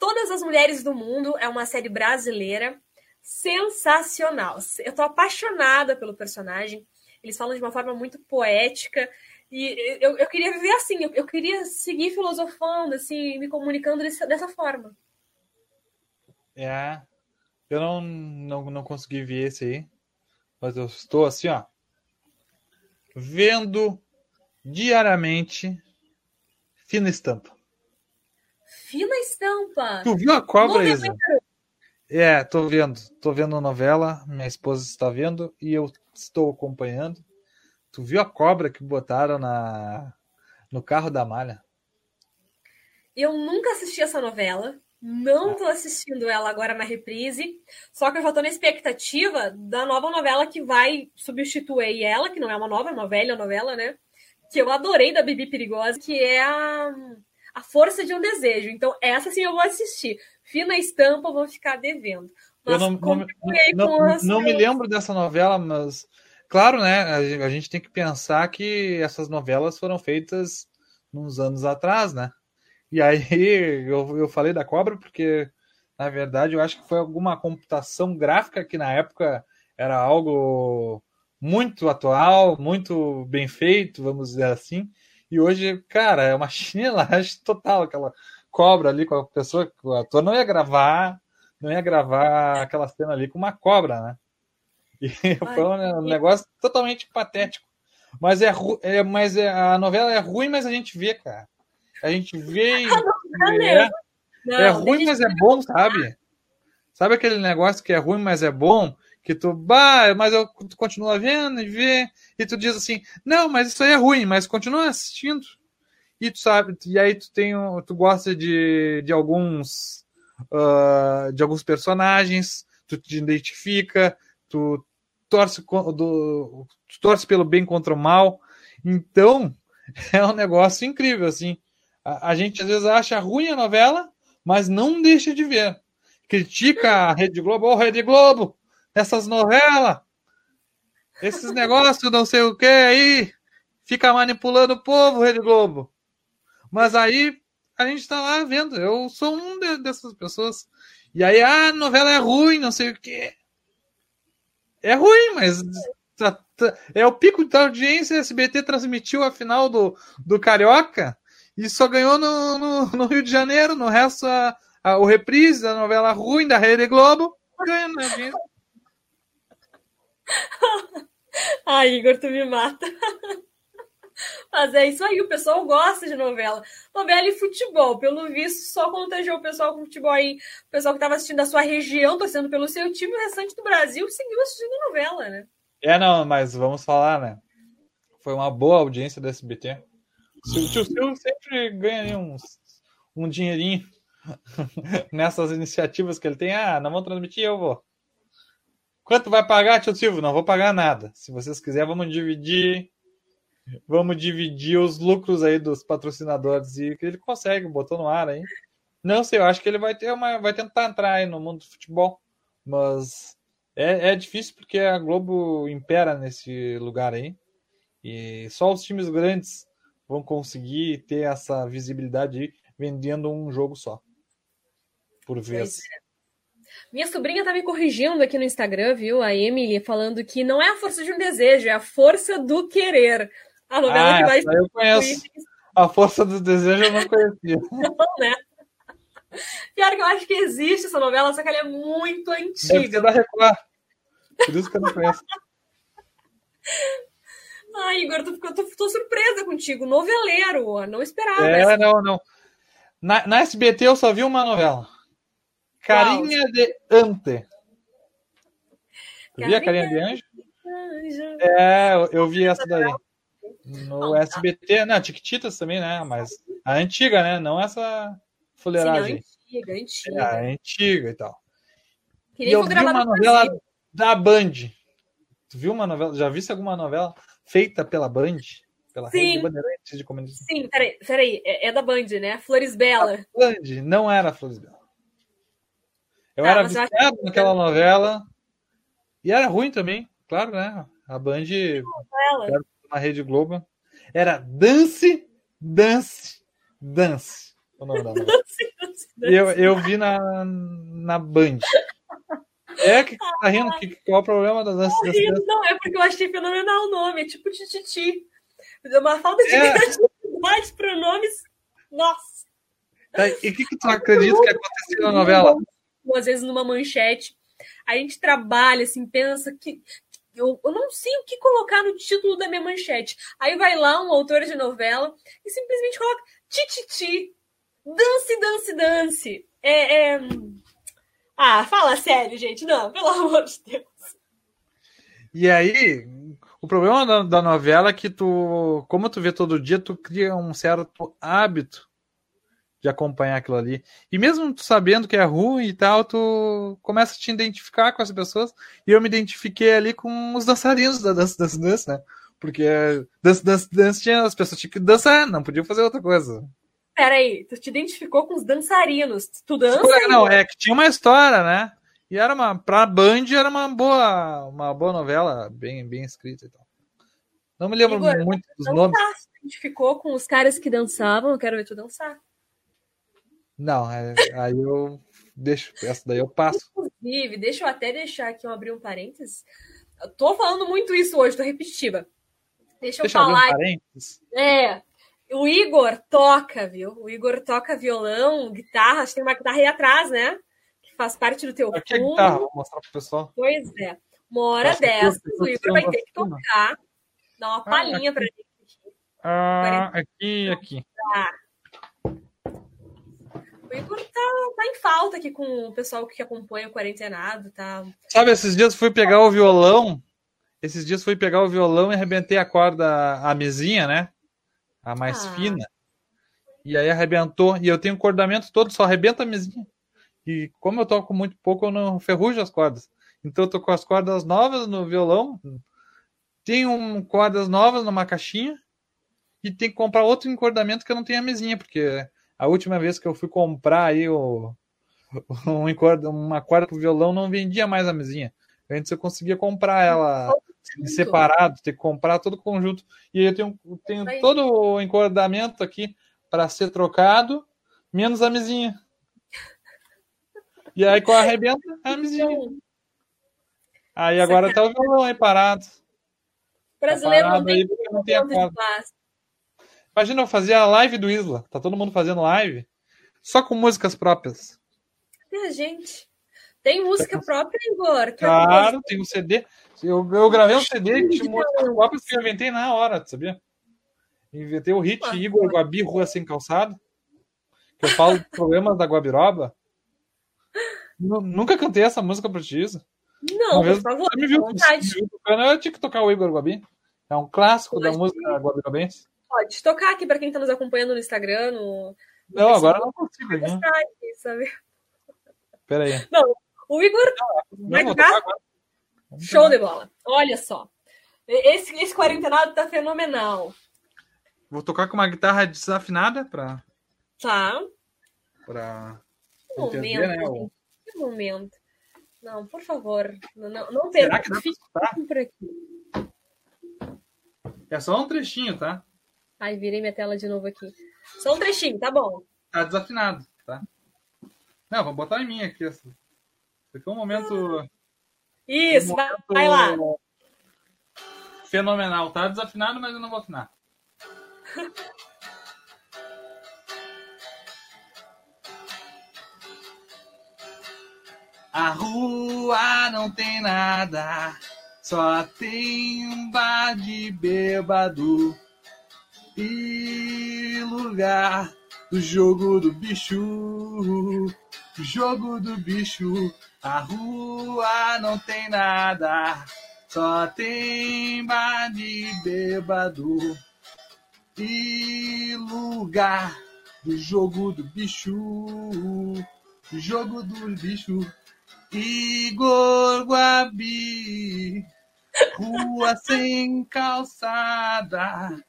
Todas as Mulheres do Mundo é uma série brasileira sensacional. Eu tô apaixonada pelo personagem. Eles falam de uma forma muito poética. E eu, eu queria viver assim, eu, eu queria seguir filosofando, assim, me comunicando desse, dessa forma. É. Eu não, não, não consegui ver esse aí. Mas eu estou assim, ó. Vendo diariamente fina estampa. Fina estampa. Tu viu a cobra, Isa? É, tô vendo. Tô vendo a novela, minha esposa está vendo e eu estou acompanhando. Tu viu a cobra que botaram na no carro da Malha? Eu nunca assisti essa novela. Não tô assistindo ela agora na reprise. Só que eu já tô na expectativa da nova novela que vai substituir ela, que não é uma nova, é uma velha novela, né? Que eu adorei da Bibi Perigosa, que é a a força de um desejo. Então, essa sim eu vou assistir. Fina estampa, eu vou ficar devendo. Eu não, não, não, não me lembro dessa novela, mas claro, né? A gente tem que pensar que essas novelas foram feitas uns anos atrás, né? E aí eu, eu falei da cobra porque, na verdade, eu acho que foi alguma computação gráfica que na época era algo muito atual, muito bem feito, vamos dizer assim. E hoje, cara, é uma chinelagem total aquela cobra ali com a pessoa, o ator não ia gravar não ia gravar aquela cena ali com uma cobra, né? E Ai, foi um negócio totalmente patético. Mas, é, é, mas é, a novela é ruim, mas a gente vê, cara. A gente vê. é, não, é ruim, mas é bom, sabe? Sabe aquele negócio que é ruim, mas é bom? Que tu, bah, mas eu tu continua vendo e vê, e tu diz assim, não, mas isso aí é ruim, mas continua assistindo. E tu sabe, e aí tu tem, tu gosta de, de alguns uh, de alguns personagens, tu te identifica, tu torce, do, tu torce pelo bem contra o mal. Então, é um negócio incrível, assim. A, a, gente às vezes acha ruim a novela, mas não deixa de ver. Critica a Rede Globo, ô oh, Rede Globo, essas novelas, esses negócios, não sei o que aí, fica manipulando o povo, Rede Globo. Mas aí a gente tá lá vendo. Eu sou um de, dessas pessoas. E aí, ah, a novela é ruim, não sei o quê. É ruim, mas tá, tá, é o pico da audiência. SBT transmitiu a final do, do Carioca e só ganhou no, no, no Rio de Janeiro. No resto, a, a, o reprise da novela ruim da Rede Globo ganha na audiência. Ai, Igor, tu me mata. Mas é isso aí, o pessoal gosta de novela. Novela e futebol, pelo visto, só contagiou o pessoal com futebol aí. O pessoal que estava assistindo da sua região, torcendo pelo seu time, o restante do Brasil seguiu assistindo a novela, né? É, não, mas vamos falar, né? Foi uma boa audiência do SBT. O tio Silvio sempre ganha uns, um dinheirinho nessas iniciativas que ele tem. Ah, não vamos transmitir, eu vou. Quanto vai pagar, tio Silvio? Não vou pagar nada. Se vocês quiserem, vamos dividir Vamos dividir os lucros aí dos patrocinadores e que ele consegue, botou no ar aí. Não sei, eu acho que ele vai ter uma, vai tentar entrar aí no mundo do futebol, mas é, é difícil porque a Globo impera nesse lugar aí e só os times grandes vão conseguir ter essa visibilidade aí, vendendo um jogo só por vez. É. Minha sobrinha tá me corrigindo aqui no Instagram, viu? A Emily falando que não é a força de um desejo, é a força do querer. A novela ah, que mais. Eu conheço. A Força do Desejo eu não conhecia. Não, né? Pior que eu acho que existe essa novela, só que ela é muito antiga. Deve ser da Record. Por isso que eu não conheço. Ai, Igor, tô, tô, tô surpresa contigo. Noveleiro, não esperava. É, essa. não, não. Na, na, SBT eu só vi uma novela. Carinha Uau. de Ante. Tu via Carinha de Anjo? Anjo. É, eu, vi essa daí. No tá. SBT, não, Tiquititas também, né? Mas a antiga, né? Não essa fuleiragem. Sim, a antiga, antiga. É, a antiga e tal. e eu vi uma novela da Band. Tu viu uma novela? Já viste alguma novela feita pela Band? Pela Sim. Rede Bandeirantes de Comunicação? Sim, peraí, peraí. É, é da Band, né? Flores Bela. A Band, não era Flores Bela. Eu tá, era viciado naquela novela. E era ruim também, claro, né? A Band. Na Rede Globo. Era Dance, Dance, Dance. O nome da dance, dance, Eu, eu vi na, na Band. É que tá rindo? Que, qual é o problema da dança? Não, rindo, não, é porque eu achei fenomenal o nome, é tipo Tititi. Uma falta de é. criatividade, pronomes. Nossa. Tá, e o que, que tu acredita que aconteceu na novela? Às vezes numa manchete, a gente trabalha, assim, pensa que eu, eu não sei o que colocar no título da minha manchete. Aí vai lá um autor de novela e simplesmente coloca tititi, dance, dance, dance. É, é... Ah, fala sério, gente. Não, pelo amor de Deus. E aí, o problema da, da, novela é que tu, como tu vê todo dia, tu cria um certo hábito de acompanhar aquilo ali. E mesmo tu sabendo que é ruim e tal, tu começa a te identificar com as pessoas. E eu me identifiquei ali com os dançarinos da dança, dança, dança, né? Porque dança, dança, dança tinha, as pessoas tinham que dançar, não podiam fazer outra coisa. Peraí, tu te identificou com os dançarinos. Tu dança? Não, é que tinha uma história, né? E era uma. Pra Band era uma boa, uma boa novela, bem, bem escrita e tal. Não me lembro Igor, muito dos Não nomes. tá, a gente ficou com os caras que dançavam, eu quero ver tu dançar. Não, é- aí eu deixo. Essa daí eu passo. Inclusive, deixa eu até deixar aqui, eu abrir um parênteses. Eu tô falando muito isso hoje, tô repetitiva. Deixa eu Deixa eu abrir um falar. parênteses. É, o Igor toca, viu? O Igor toca violão, guitarra, acho que tem uma guitarra aí atrás, né? Que faz parte do teu Aqui é a fundo. guitarra, vou mostrar pro pessoal. Pois é. Uma hora dessas, o Igor vai ter que tocar, dar uma palhinha pra gente. Ah, aqui, aqui. O Igor tá, tá em falta aqui com o pessoal que acompanha o Quarentenado, tá? Sabe, esses dias fui pegar o violão. Esses dias fui pegar o violão e arrebentei a corda, a mesinha, né? A mais Ah. fina. E aí arrebentou. E eu tenho cordamento todo, só arrebenta a mesinha. E como eu toco muito pouco, eu não ferrujo as cordas. Então eu tô com as cordas novas no violão. Tenho um, cordas novas numa caixinha. E tem que comprar outro encordamento que eu não tenho a mesinha, porque a última vez que eu fui comprar aí o, um uma corda pro violão não vendia mais a mesinha. Antes eu conseguia comprar ela separado, ter que comprar todo o conjunto. E aí eu tenho, tenho Aí. todo o encordamento aqui para ser trocado, menos a mesinha. E aí quando arrebenta, é a mesinha. Então, Aí agora tá o violão aí parado. brasileiro não parado tem aí não tem a corda. paz. Imagina eu fazer a live do Isla. Tá todo mundo fazendo live, só com músicas próprias. A gente. Tem música própria, Igor. É Claro, tem um CD. Eu, eu gravei um CD que tinha músicas próprias que eu inventei na hora, sabia? Inventei o hit Ah. Igor Guabi Rua Sem Calçado. Que eu falo problemas da Guabiroba. Nu- Nunca cantei essa música pra ti, Isa. Não, por favor, Você me viu, você me viu tocando, eu tinha que tocar o Igor Guabi. É um clássico da Pode. música guabirobense. Pode tocar aqui para quem está nos acompanhando no Instagram, no, Não, agora eu não consigo. Né? site, sabe? Pera aí. O Igor, Não, Vai vou tocar? agora. Show de bola. Olha só. Esse, esse quarentenado tá fenomenal. Vou tocar com uma guitarra desafinada pra, Tá? Que entender, momento. né? o- Que momento. Não, por favor. Não, não, não Será perca. que dá pra Fique por aqui. É só um trechinho, tá? Ai, virei minha tela de novo aqui. Só um trechinho, tá bom. Tá desafinado, tá? Não, vou botar em mim aqui. Isso aqui é um momento. Isso, um vai, momento vai lá. Fenomenal. Tá desafinado, mas eu não vou afinar. A rua não tem nada, só tem um bar de bêbado e lugar do jogo do bicho. Jogo do bicho, a rua não tem nada, só tem bar de bêbado e lugar do jogo do bicho. Jogo do bicho, Igor Guabi, rua sem calçada.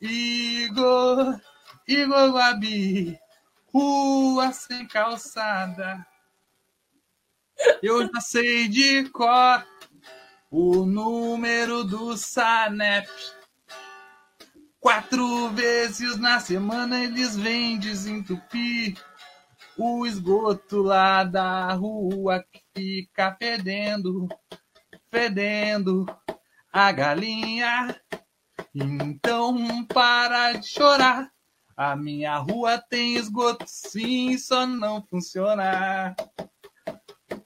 Igor, Igor Guabi, rua sem calçada. Eu já sei de cor o número do Sanep. Quatro vezes na semana eles vêm desentupir o esgoto lá da rua que fica fedendo, fedendo a galinha. Então para de chorar. A minha rua tem esgoto sim, só não funciona.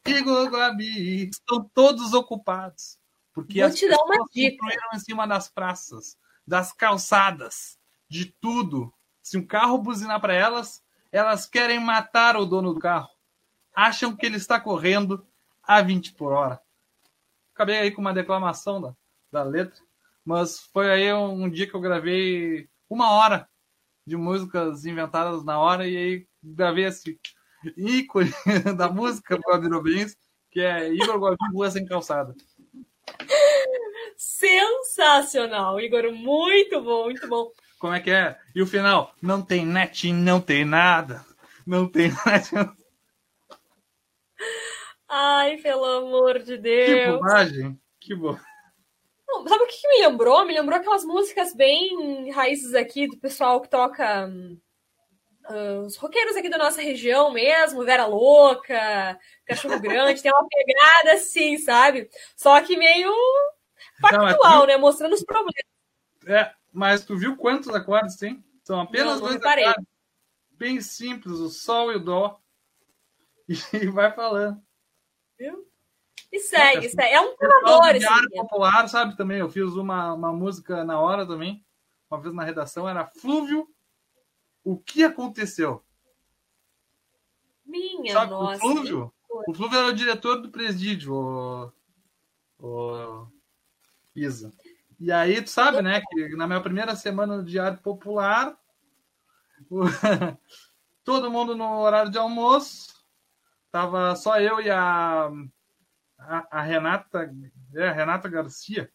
Igor Guabi, estão todos ocupados. Porque Vou as te dar uma dica. construíram em cima das praças, das calçadas, de tudo. Se um carro buzinar para elas, elas querem matar o dono do carro. Acham que ele está correndo a 20 por hora. Acabei aí com uma declamação da, da letra, mas foi aí um, um dia que eu gravei uma hora de músicas inventadas na hora e aí gravei esse ícone da música do Guabirobins, que é Igor Guabi Rua Sem Calçada. Sensacional, Igor. Muito bom, muito bom. Como é que é? E o final? Não tem net, não tem nada. Não tem net. Ai, pelo amor de Que Deus. bobagem. Que bo... Não, sabe o que, que me lembrou? Me lembrou aquelas músicas bem raízes aqui do pessoal que toca. ah, os roqueiros aqui da nossa região mesmo, Vera Louca, Cachorro Grande, tem uma pegada assim, sabe? Só que meio é factual, né? Mostrando os problemas. É, mas tu viu quantos acordes tem? São apenas Não, não dois reparei. acordes. Bem simples, o sol e o dó. E vai falando. Viu? E segue, assim, segue. É um esse Diário menino. popular, sabe também? Eu fiz uma, uma música na hora também. Uma vez na redação era Flúvio. O que aconteceu? Minha Sabe, nossa. o Flúvio? O Flúvio era o diretor do presídio, o, o Isa. E aí, tu sabe, né, que na minha primeira semana no Diário Popular, o- todo mundo no horário de almoço, tava só eu e a, a, a Renata, é, a Renata Garcia,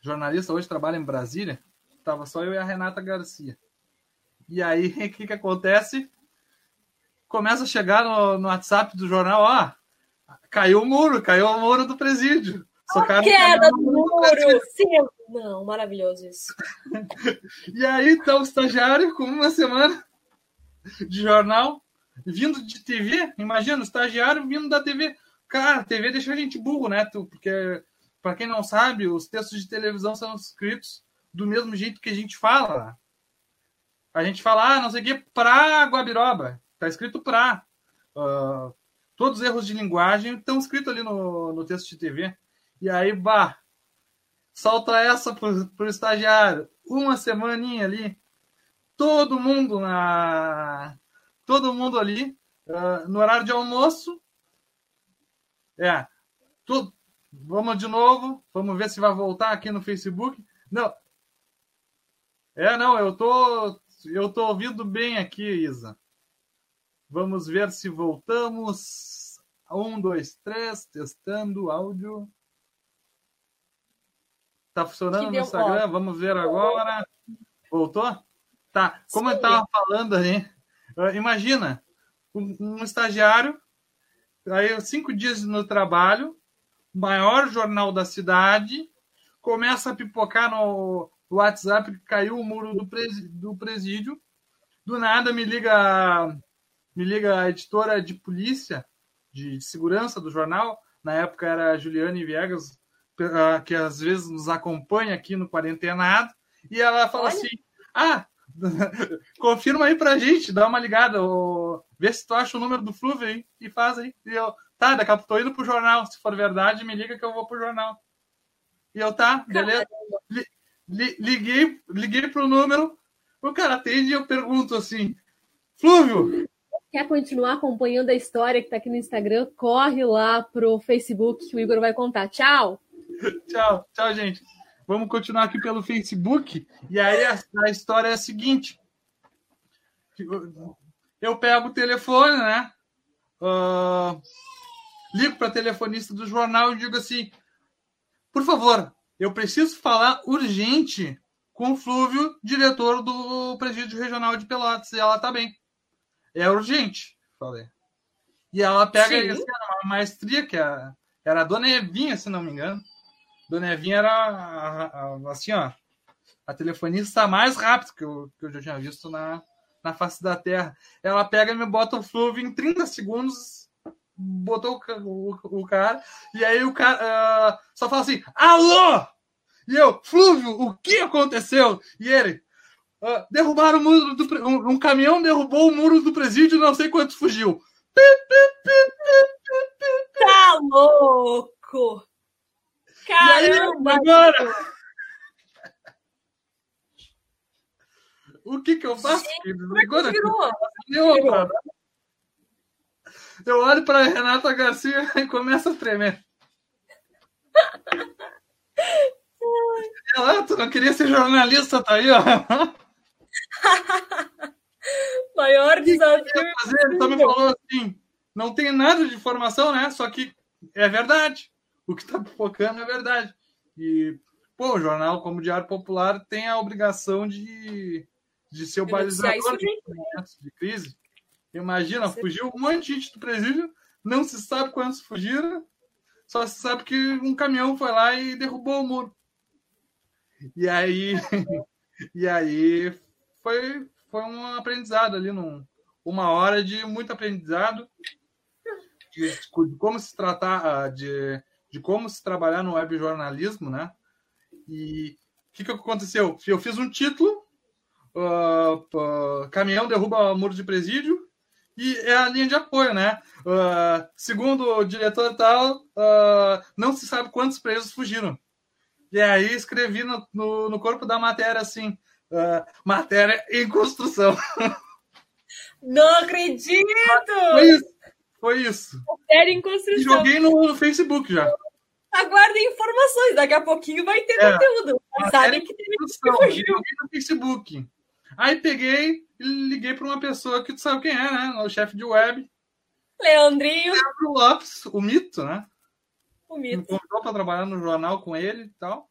jornalista, hoje trabalha em Brasília, tava só eu e a Renata Garcia. E aí, o que que acontece? começa a chegar no, no WhatsApp do jornal, ó, caiu o muro, caiu o muro do presídio. Socaram Queda o do muro do presídio. muro! Sim. Não, maravilhoso isso. E aí tá o estagiário com uma semana de jornal, vindo de TV, imagina, o estagiário vindo da TV. Cara, a TV deixa a gente burro, né? Tu, porque, para quem não sabe, os textos de televisão são escritos do mesmo jeito que a gente fala. A gente fala, ah, não sei o que, pra Guabiroba. Tá escrito pra. Ah, todos os erros de linguagem estão escritos ali no, no texto de TV. E aí, bah, solta essa pro, pro estagiário. Uma semaninha ali. Todo mundo na. Todo mundo ali. ah, no horário de almoço. É. Tudo. Vamos de novo. Vamos ver se vai voltar aqui no Facebook. Não. É, não, eu tô. Eu tô ouvindo bem aqui, Isa. Vamos ver se voltamos. Um, dois, três, testando áudio. Tá funcionando no Instagram? Vamos ver agora. Voltou? Tá. Como eu Sim. estava falando aí, eh, imagina um, um estagiário, aí cinco dias no trabalho, maior jornal da cidade, começa a pipocar no WhatsApp que caiu o muro do, presi- do presídio. Do nada me liga me liga a editora de polícia, de, de segurança do jornal, na época era a Juliane Viegas, que às vezes nos acompanha aqui no Quarentenado, e ela fala Olha. assim: Ah, confirma aí pra gente, dá uma ligada, ô, vê se tu acha o número do Flúvio aí, e faz aí. E eu, tá, daqui a pouco tô indo pro jornal, se for verdade, me liga que eu vou pro jornal. E eu, tá, beleza. Li- li- liguei, liguei pro número, o cara atende e eu pergunto assim: Flúvio, Quer continuar acompanhando a história que tá aqui no Instagram? Corre lá pro Facebook que o Igor vai contar. Tchau! Tchau, tchau, gente. Vamos continuar aqui pelo Facebook. E aí a, a história é a seguinte: eu pego o telefone, né? Ah, ligo para a telefonista do jornal e digo assim: por favor, eu preciso falar urgente com o Flúvio, diretor do Presídio Regional de Pelotas. E ela tá bem. É urgente, falei. E ela pega Sim. assim, era uma maestria, que era, era a Dona Evinha, se não me engano. Dona Evinha era assim, ó, a telefonista mais rápida que eu, que eu já tinha visto na, na face da Terra. Ela pega e me bota o Flúvio em 30 segundos, botou o, o, o cara, e aí o cara ah, só fala assim, alô! E eu, Flúvio, o que aconteceu? E ele, ah, derrubaram o muro do um, um caminhão derrubou o muro do presídio não sei quantos fugiu. Tá louco! E aí, Caramba! agora? O que que eu faço? Como é que Agora, virou? eu, né? eu olho para Renata Garcia e começo a tremer. Ela, "Ah, tu não queria ser jornalista, tá aí, ó. Maior desafio. fazer, ele só me falou assim, não tem nada de informação, né? Só que é verdade. O que tá focando é verdade. E, pô, o jornal como Diário Popular tem a obrigação de, de ser o balizador de, de crise. Imagina, fugiu um monte de gente do presídio, Não se sabe quantos fugiram, só se sabe que um caminhão foi lá e derrubou o muro. E aí, e aí foi, foi um aprendizado ali, num, uma hora de muito aprendizado de, de como se tratar, ah, de, de como se trabalhar no web jornalismo, né? E o que, que aconteceu? Eu fiz um título, uh, uh, caminhão derruba muro de presídio, e é a linha de apoio, né? Uh, segundo o diretor tal, não se sabe quantos presos fugiram. E aí escrevi no, no, no corpo da matéria assim, matéria em construção. Não acredito! Isso. Foi isso. Em construção. Joguei no Facebook já. Aguardem informações, daqui a pouquinho vai ter é. conteúdo. Sabem que tem no Facebook. Aí peguei e liguei para uma pessoa que tu sabe quem é, né? O chefe de web. Leandrinho. Leandro Lopes, o mito, né? O mito. Me convidou para trabalhar no jornal com ele e tal.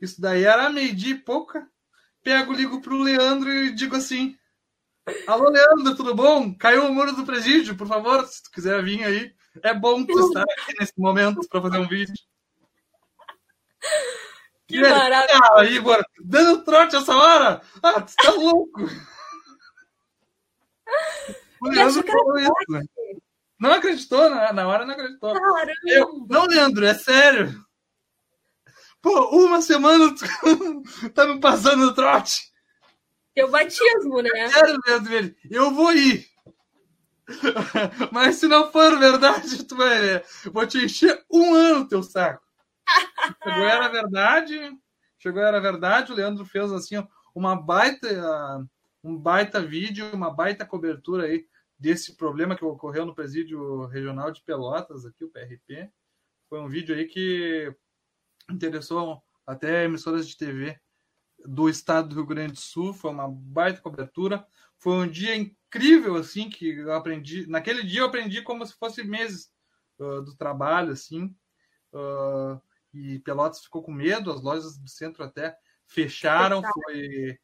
Isso daí era meio-dia e pouca. Pego, ligo pro Leandro e digo assim: Alô, Leandro, tudo bom? Caiu o muro do presídio, por favor, se tu quiser vir aí. É bom tu estar aqui nesse momento para fazer um vídeo. Que ele, maravilha! Ah, Igor, dando trote essa hora? Ah, tu tá louco! O Leandro falou isso. Né? Não acreditou, na, na hora não acreditou. Eu, não, Leandro, é sério. Pô, uma semana tu tá me passando trote. Teu batismo, né? Sério, Leandro, eu vou ir. Mas se não for verdade, tu vai ver. Vou te encher um ano teu saco. Chegou era verdade. Chegou era verdade. O Leandro fez assim uma baita, um baita vídeo, uma baita cobertura aí desse problema que ocorreu no presídio regional de Pelotas, aqui o PRP. Foi um vídeo aí que interessou até emissoras de TV do estado do Rio Grande do Sul. Foi uma baita cobertura. Foi um dia incrível, assim, que eu aprendi. Naquele dia eu aprendi como se fosse meses uh, do trabalho, assim. Uh, e Pelotas ficou com medo, as lojas do centro até fecharam. Foi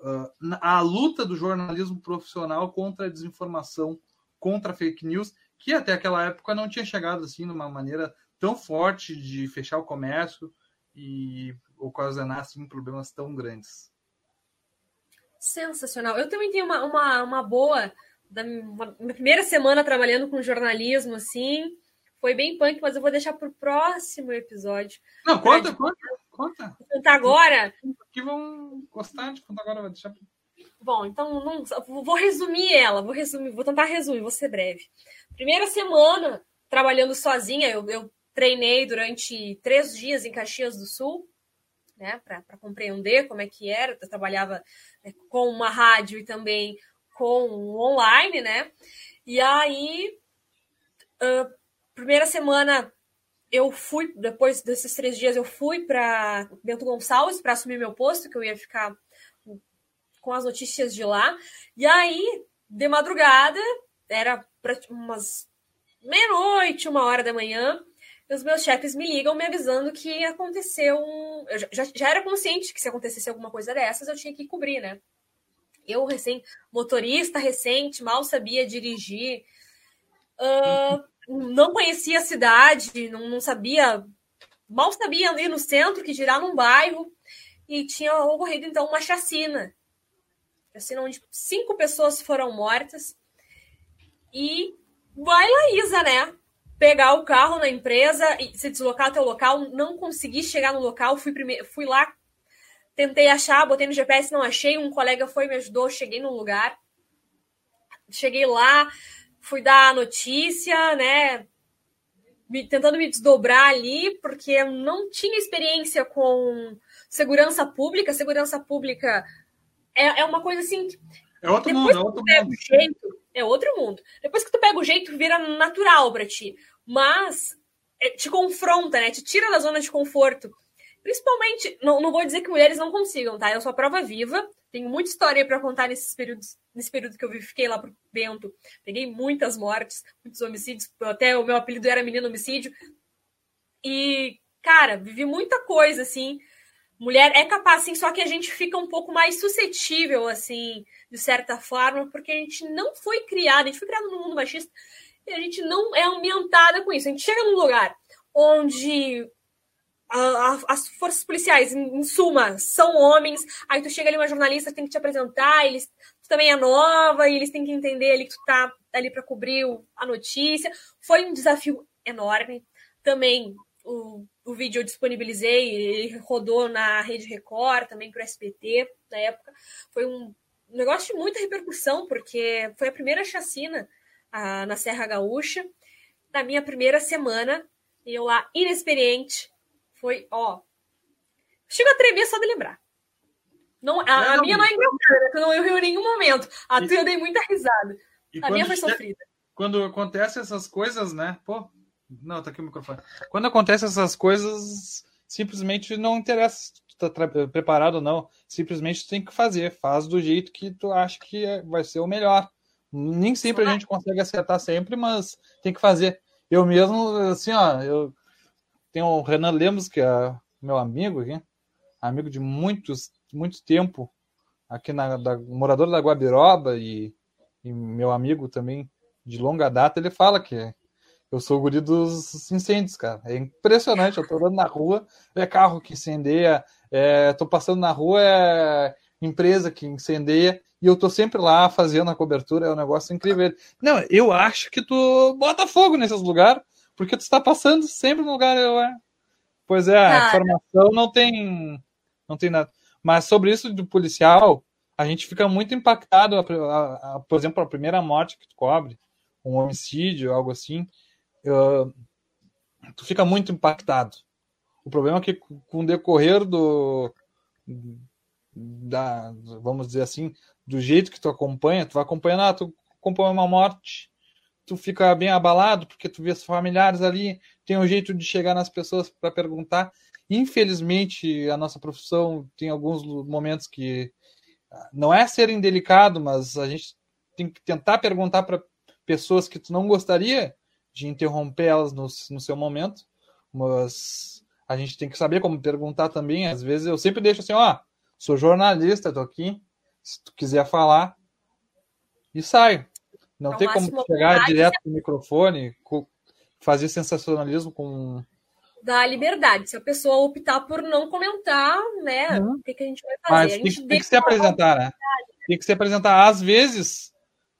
uh, a luta do jornalismo profissional contra a desinformação, contra a fake news, que até aquela época não tinha chegado assim numa maneira tão forte de fechar o comércio e ocasionar assim, problemas tão grandes. Sensacional. Eu também tenho uma, uma, uma boa da minha primeira semana trabalhando com jornalismo, assim. Foi bem punk, mas eu vou deixar para o próximo episódio. Não, conta, conta, conta. Vou contar agora. Aqui vão gostar de contar agora, vou deixar. Bom, então não, vou resumir ela, vou resumir, vou tentar resumir, vou ser breve. Primeira semana trabalhando sozinha, eu, eu treinei durante três dias em Caxias do Sul né, para compreender como é que era. Eu trabalhava né, com uma rádio e também com online, né? E aí, uh, primeira semana eu fui, depois desses três dias, eu fui para Bento Gonçalves para assumir meu posto, que eu ia ficar com as notícias de lá. E aí, de madrugada, era umas meia-noite, uma hora da manhã, os meus chefes me ligam me avisando que aconteceu um. Eu já, já era consciente que se acontecesse alguma coisa dessas, eu tinha que cobrir, né? Eu, recém, motorista recente, mal sabia dirigir, uh, não conhecia a cidade, não, não sabia, mal sabia ali no centro, que girar num bairro, e tinha ocorrido então uma chacina. Chacina onde cinco pessoas foram mortas. E vai Laísa, né? Pegar o carro na empresa e se deslocar até o local. Não consegui chegar no local, fui, primeiro, fui lá, tentei achar, botei no GPS, não achei. Um colega foi, me ajudou, cheguei no lugar. Cheguei lá, fui dar a notícia, né? Me, tentando me desdobrar ali, porque eu não tinha experiência com segurança pública. Segurança pública é, é uma coisa assim. É outro mundo, é outro mundo. Jeito, é outro mundo. Depois que tu pega o jeito, vira natural para ti mas é, te confronta, né? Te tira da zona de conforto. Principalmente, não, não vou dizer que mulheres não consigam, tá? Eu sou a prova viva, tenho muita história para contar nesses períodos, nesse período que eu fiquei lá pro Bento. Peguei muitas mortes, muitos homicídios, até o meu apelido era menino homicídio. E, cara, vivi muita coisa, assim. Mulher é capaz, assim, só que a gente fica um pouco mais suscetível, assim, de certa forma, porque a gente não foi criada, a gente foi criado no mundo machista e a gente não é ambientada com isso. A gente chega num lugar onde a, a, as forças policiais, em, em, suma, são homens, aí tu chega ali uma jornalista tem que te apresentar, eles tu também é nova, e eles têm que entender ali que tu tá ali para cobrir a notícia. Foi um desafio enorme. Também o, o vídeo eu disponibilizei, ele rodou na Rede Record, também para o SBT na época. Foi um negócio de muita repercussão, porque foi a primeira chacina a, na Serra Gaúcha, na minha primeira semana, e eu lá, inexperiente, foi, ó. Chega a tremer só de lembrar. Não, a, não, a minha não é engraçada, eu não eu em nenhum momento. A tua eu dei muita risada. a minha foi sofrida. Quando acontece essas coisas, né? Pô, não, tá aqui o microfone. Quando acontece essas coisas, simplesmente não interessa se tu tá preparado ou não. Simplesmente tu tem que fazer. Faz do jeito que tu acha que é, vai ser o melhor. Nem sempre a gente consegue acertar sempre, mas tem que fazer. Eu mesmo, assim, ó, eu tenho o Renan Lemos, que é meu amigo aqui, amigo de muitos, muito tempo, aqui na da, morador da Guabiroba e, e meu amigo também de longa data, ele fala que eu sou o guri dos incêndios, cara. É impressionante. Eu tô andando na rua, é carro que incendeia, é, tô passando na rua, é empresa que incendeia, e eu tô sempre lá fazendo a cobertura, é um negócio incrível. Não, eu acho que tu bota fogo nesses lugares, porque tu está passando sempre no lugar. Eu, é. Pois é, a informação não tem, não tem nada. Mas sobre isso do policial, a gente fica muito impactado, a, a, a, por exemplo, a primeira morte que tu cobre, um homicídio, algo assim, uh, tu fica muito impactado. O problema é que com o decorrer do da, vamos dizer assim, do jeito que tu acompanha, tu vai acompanhando, ah, tu acompanha uma morte, tu fica bem abalado porque tu vê os familiares ali, tem um jeito de chegar nas pessoas para perguntar. Infelizmente, a nossa profissão tem alguns momentos que ah, não é ser indelicado, mas a gente tem que tentar perguntar para pessoas que tu não gostaria de interromper elas no, no seu momento, mas a gente tem que saber como perguntar também. Às vezes eu sempre deixo assim, ó, sou jornalista, tô aqui, se tu quiser falar, e saio. Não tem como chegar direto no microfone, fazer sensacionalismo com. Da liberdade. Se a pessoa optar por não comentar, né? Uhum. O que, que, a gente vai fazer? Mas tem, tem que se apresentar, né? Tem que se apresentar. Às vezes,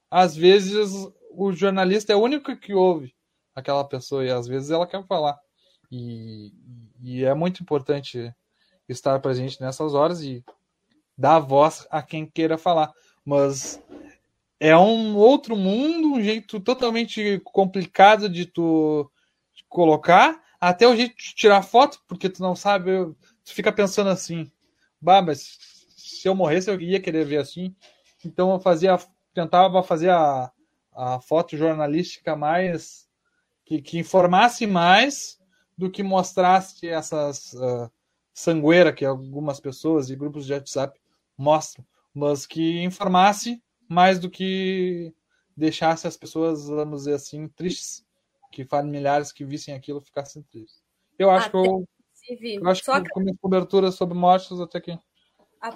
às vezes o jornalista é o único que ouve aquela pessoa e às vezes ela quer falar. E, e é muito importante estar presente nessas horas e dar voz a quem queira falar. Mas é um outro mundo, um jeito totalmente complicado de tu colocar, até o jeito de tirar foto, porque tu não sabe, tu fica pensando assim, bah, mas se eu morresse eu ia querer ver assim. Então eu fazia, tentava fazer a, a foto jornalística mais que, que informasse mais do que mostrasse essas uh, sangueira que algumas pessoas e grupos de WhatsApp mostram, mas que informasse mais do que deixasse as pessoas, vamos dizer assim, tristes, que familiares que vissem aquilo ficassem tristes. Eu acho até, que eu, eu acho que, que com as coberturas sobre mortes até que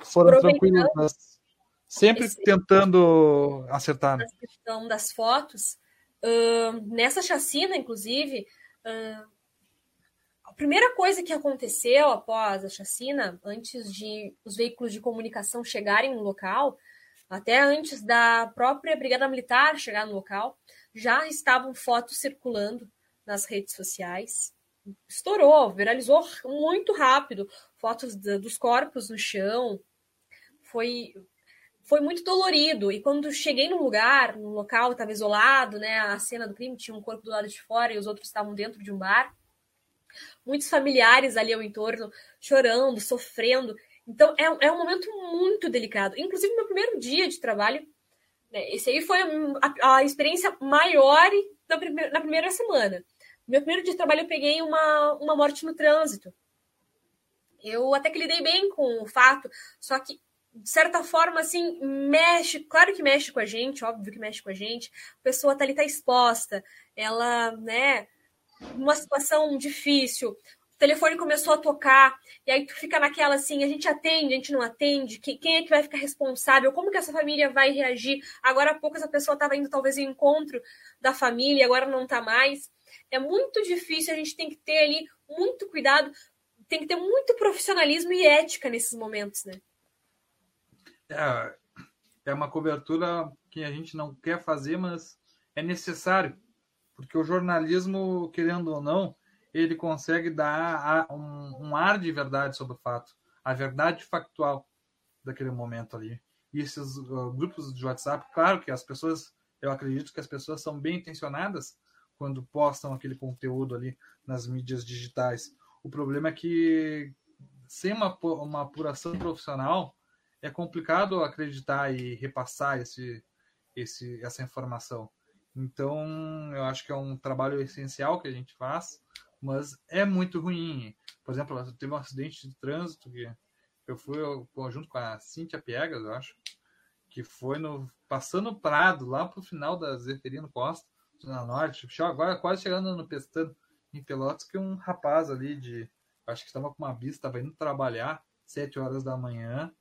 foram tranquilas, mas sempre esse, tentando acertar. Né? A questão das fotos, Nessa chacina, inclusive, uh, a primeira coisa que aconteceu após a chacina, antes de os veículos de comunicação chegarem no local, até antes da própria Brigada Militar chegar no local, já estavam fotos circulando nas redes sociais. Estourou, viralizou muito rápido. Fotos dos corpos no chão. Foi foi muito dolorido. E quando cheguei no lugar, no local, estava isolado, né? A cena do crime tinha um corpo do lado de fora e os outros estavam dentro de um bar. Muitos familiares ali ao entorno chorando, sofrendo. Então é, é um momento muito delicado. Inclusive, meu primeiro dia de trabalho, né, esse aí foi a, a experiência maior na, primeira, na primeira semana. Meu primeiro dia de trabalho, eu peguei uma, uma morte no trânsito. Eu até que lidei bem com o fato, só que de certa forma, assim, mexe, claro que mexe com a gente, óbvio que mexe com a gente, a pessoa tá ali, tá exposta, ela, né, numa situação difícil, o telefone começou a tocar, e aí tu fica naquela assim, a gente atende, a gente não atende, quem é que vai ficar responsável, como que essa família vai reagir? Agora há pouco essa pessoa estava indo talvez em encontro da família, agora não está mais. É muito difícil, a gente tem que ter ali muito cuidado, tem que ter muito profissionalismo e ética nesses momentos, né? É, é uma cobertura que a gente não quer fazer, mas é necessário, porque o jornalismo, querendo ou não, ele consegue dar um, um ar de verdade sobre o fato, a verdade factual daquele momento ali. E esses uh, grupos de WhatsApp, claro que as pessoas, eu acredito que as pessoas são bem intencionadas quando postam aquele conteúdo ali nas mídias digitais. O problema é que sem uma, uma apuração profissional é complicado acreditar e repassar esse, esse, essa informação. Então, eu acho que é um trabalho essencial que a gente faz mas é muito ruim. Por exemplo, teve um acidente de trânsito que eu fui junto com a Cíntia Piegas, eu acho, que foi no passando o Prado, lá pro final da Zeferino Costa, na Norte, agora quase chegando no Pestano, em Pelotas, que um rapaz ali de, acho que estava com uma vista, estava indo trabalhar, sete horas da manhã,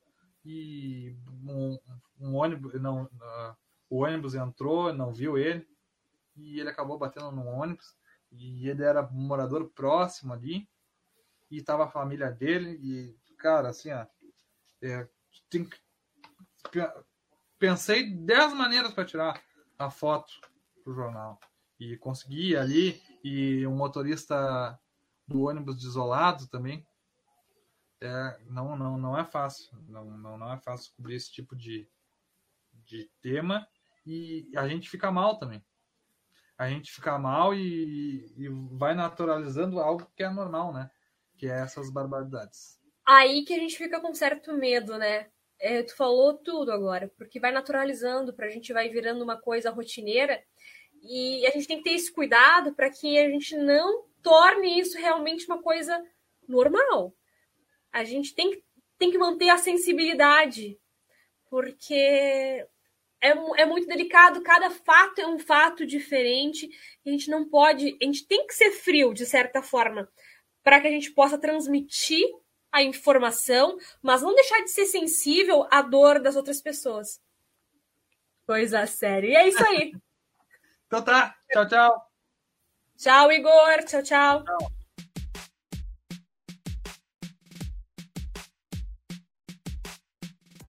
e um, um ônibus, não, uh, o ônibus entrou, não viu ele, e ele acabou batendo no ônibus, e ele era morador próximo ali. E tava a família dele. E, cara, assim, ó. É, tem, pensei dez maneiras para tirar a foto pro jornal. E consegui ali. E um motorista do ônibus desolado também. É, não, não, não é fácil. Não, não, não é fácil cobrir esse tipo de, de tema. E a gente fica mal também a gente fica mal e, e vai naturalizando algo que é normal, né? Que é essas barbaridades. Aí que a gente fica com certo medo, né? É, tu falou tudo agora, porque vai naturalizando, para a gente vai virando uma coisa rotineira e a gente tem que ter esse cuidado para que a gente não torne isso realmente uma coisa normal. A gente tem, tem que manter a sensibilidade, porque é, é muito delicado, cada fato é um fato diferente, a gente não pode, a gente tem que ser frio, de certa forma, para que a gente possa transmitir a informação, mas não deixar de ser sensível à dor das outras pessoas. Coisa séria. E é isso aí. então tá. Tchau, tchau. Tchau, Igor. Tchau, tchau. tchau.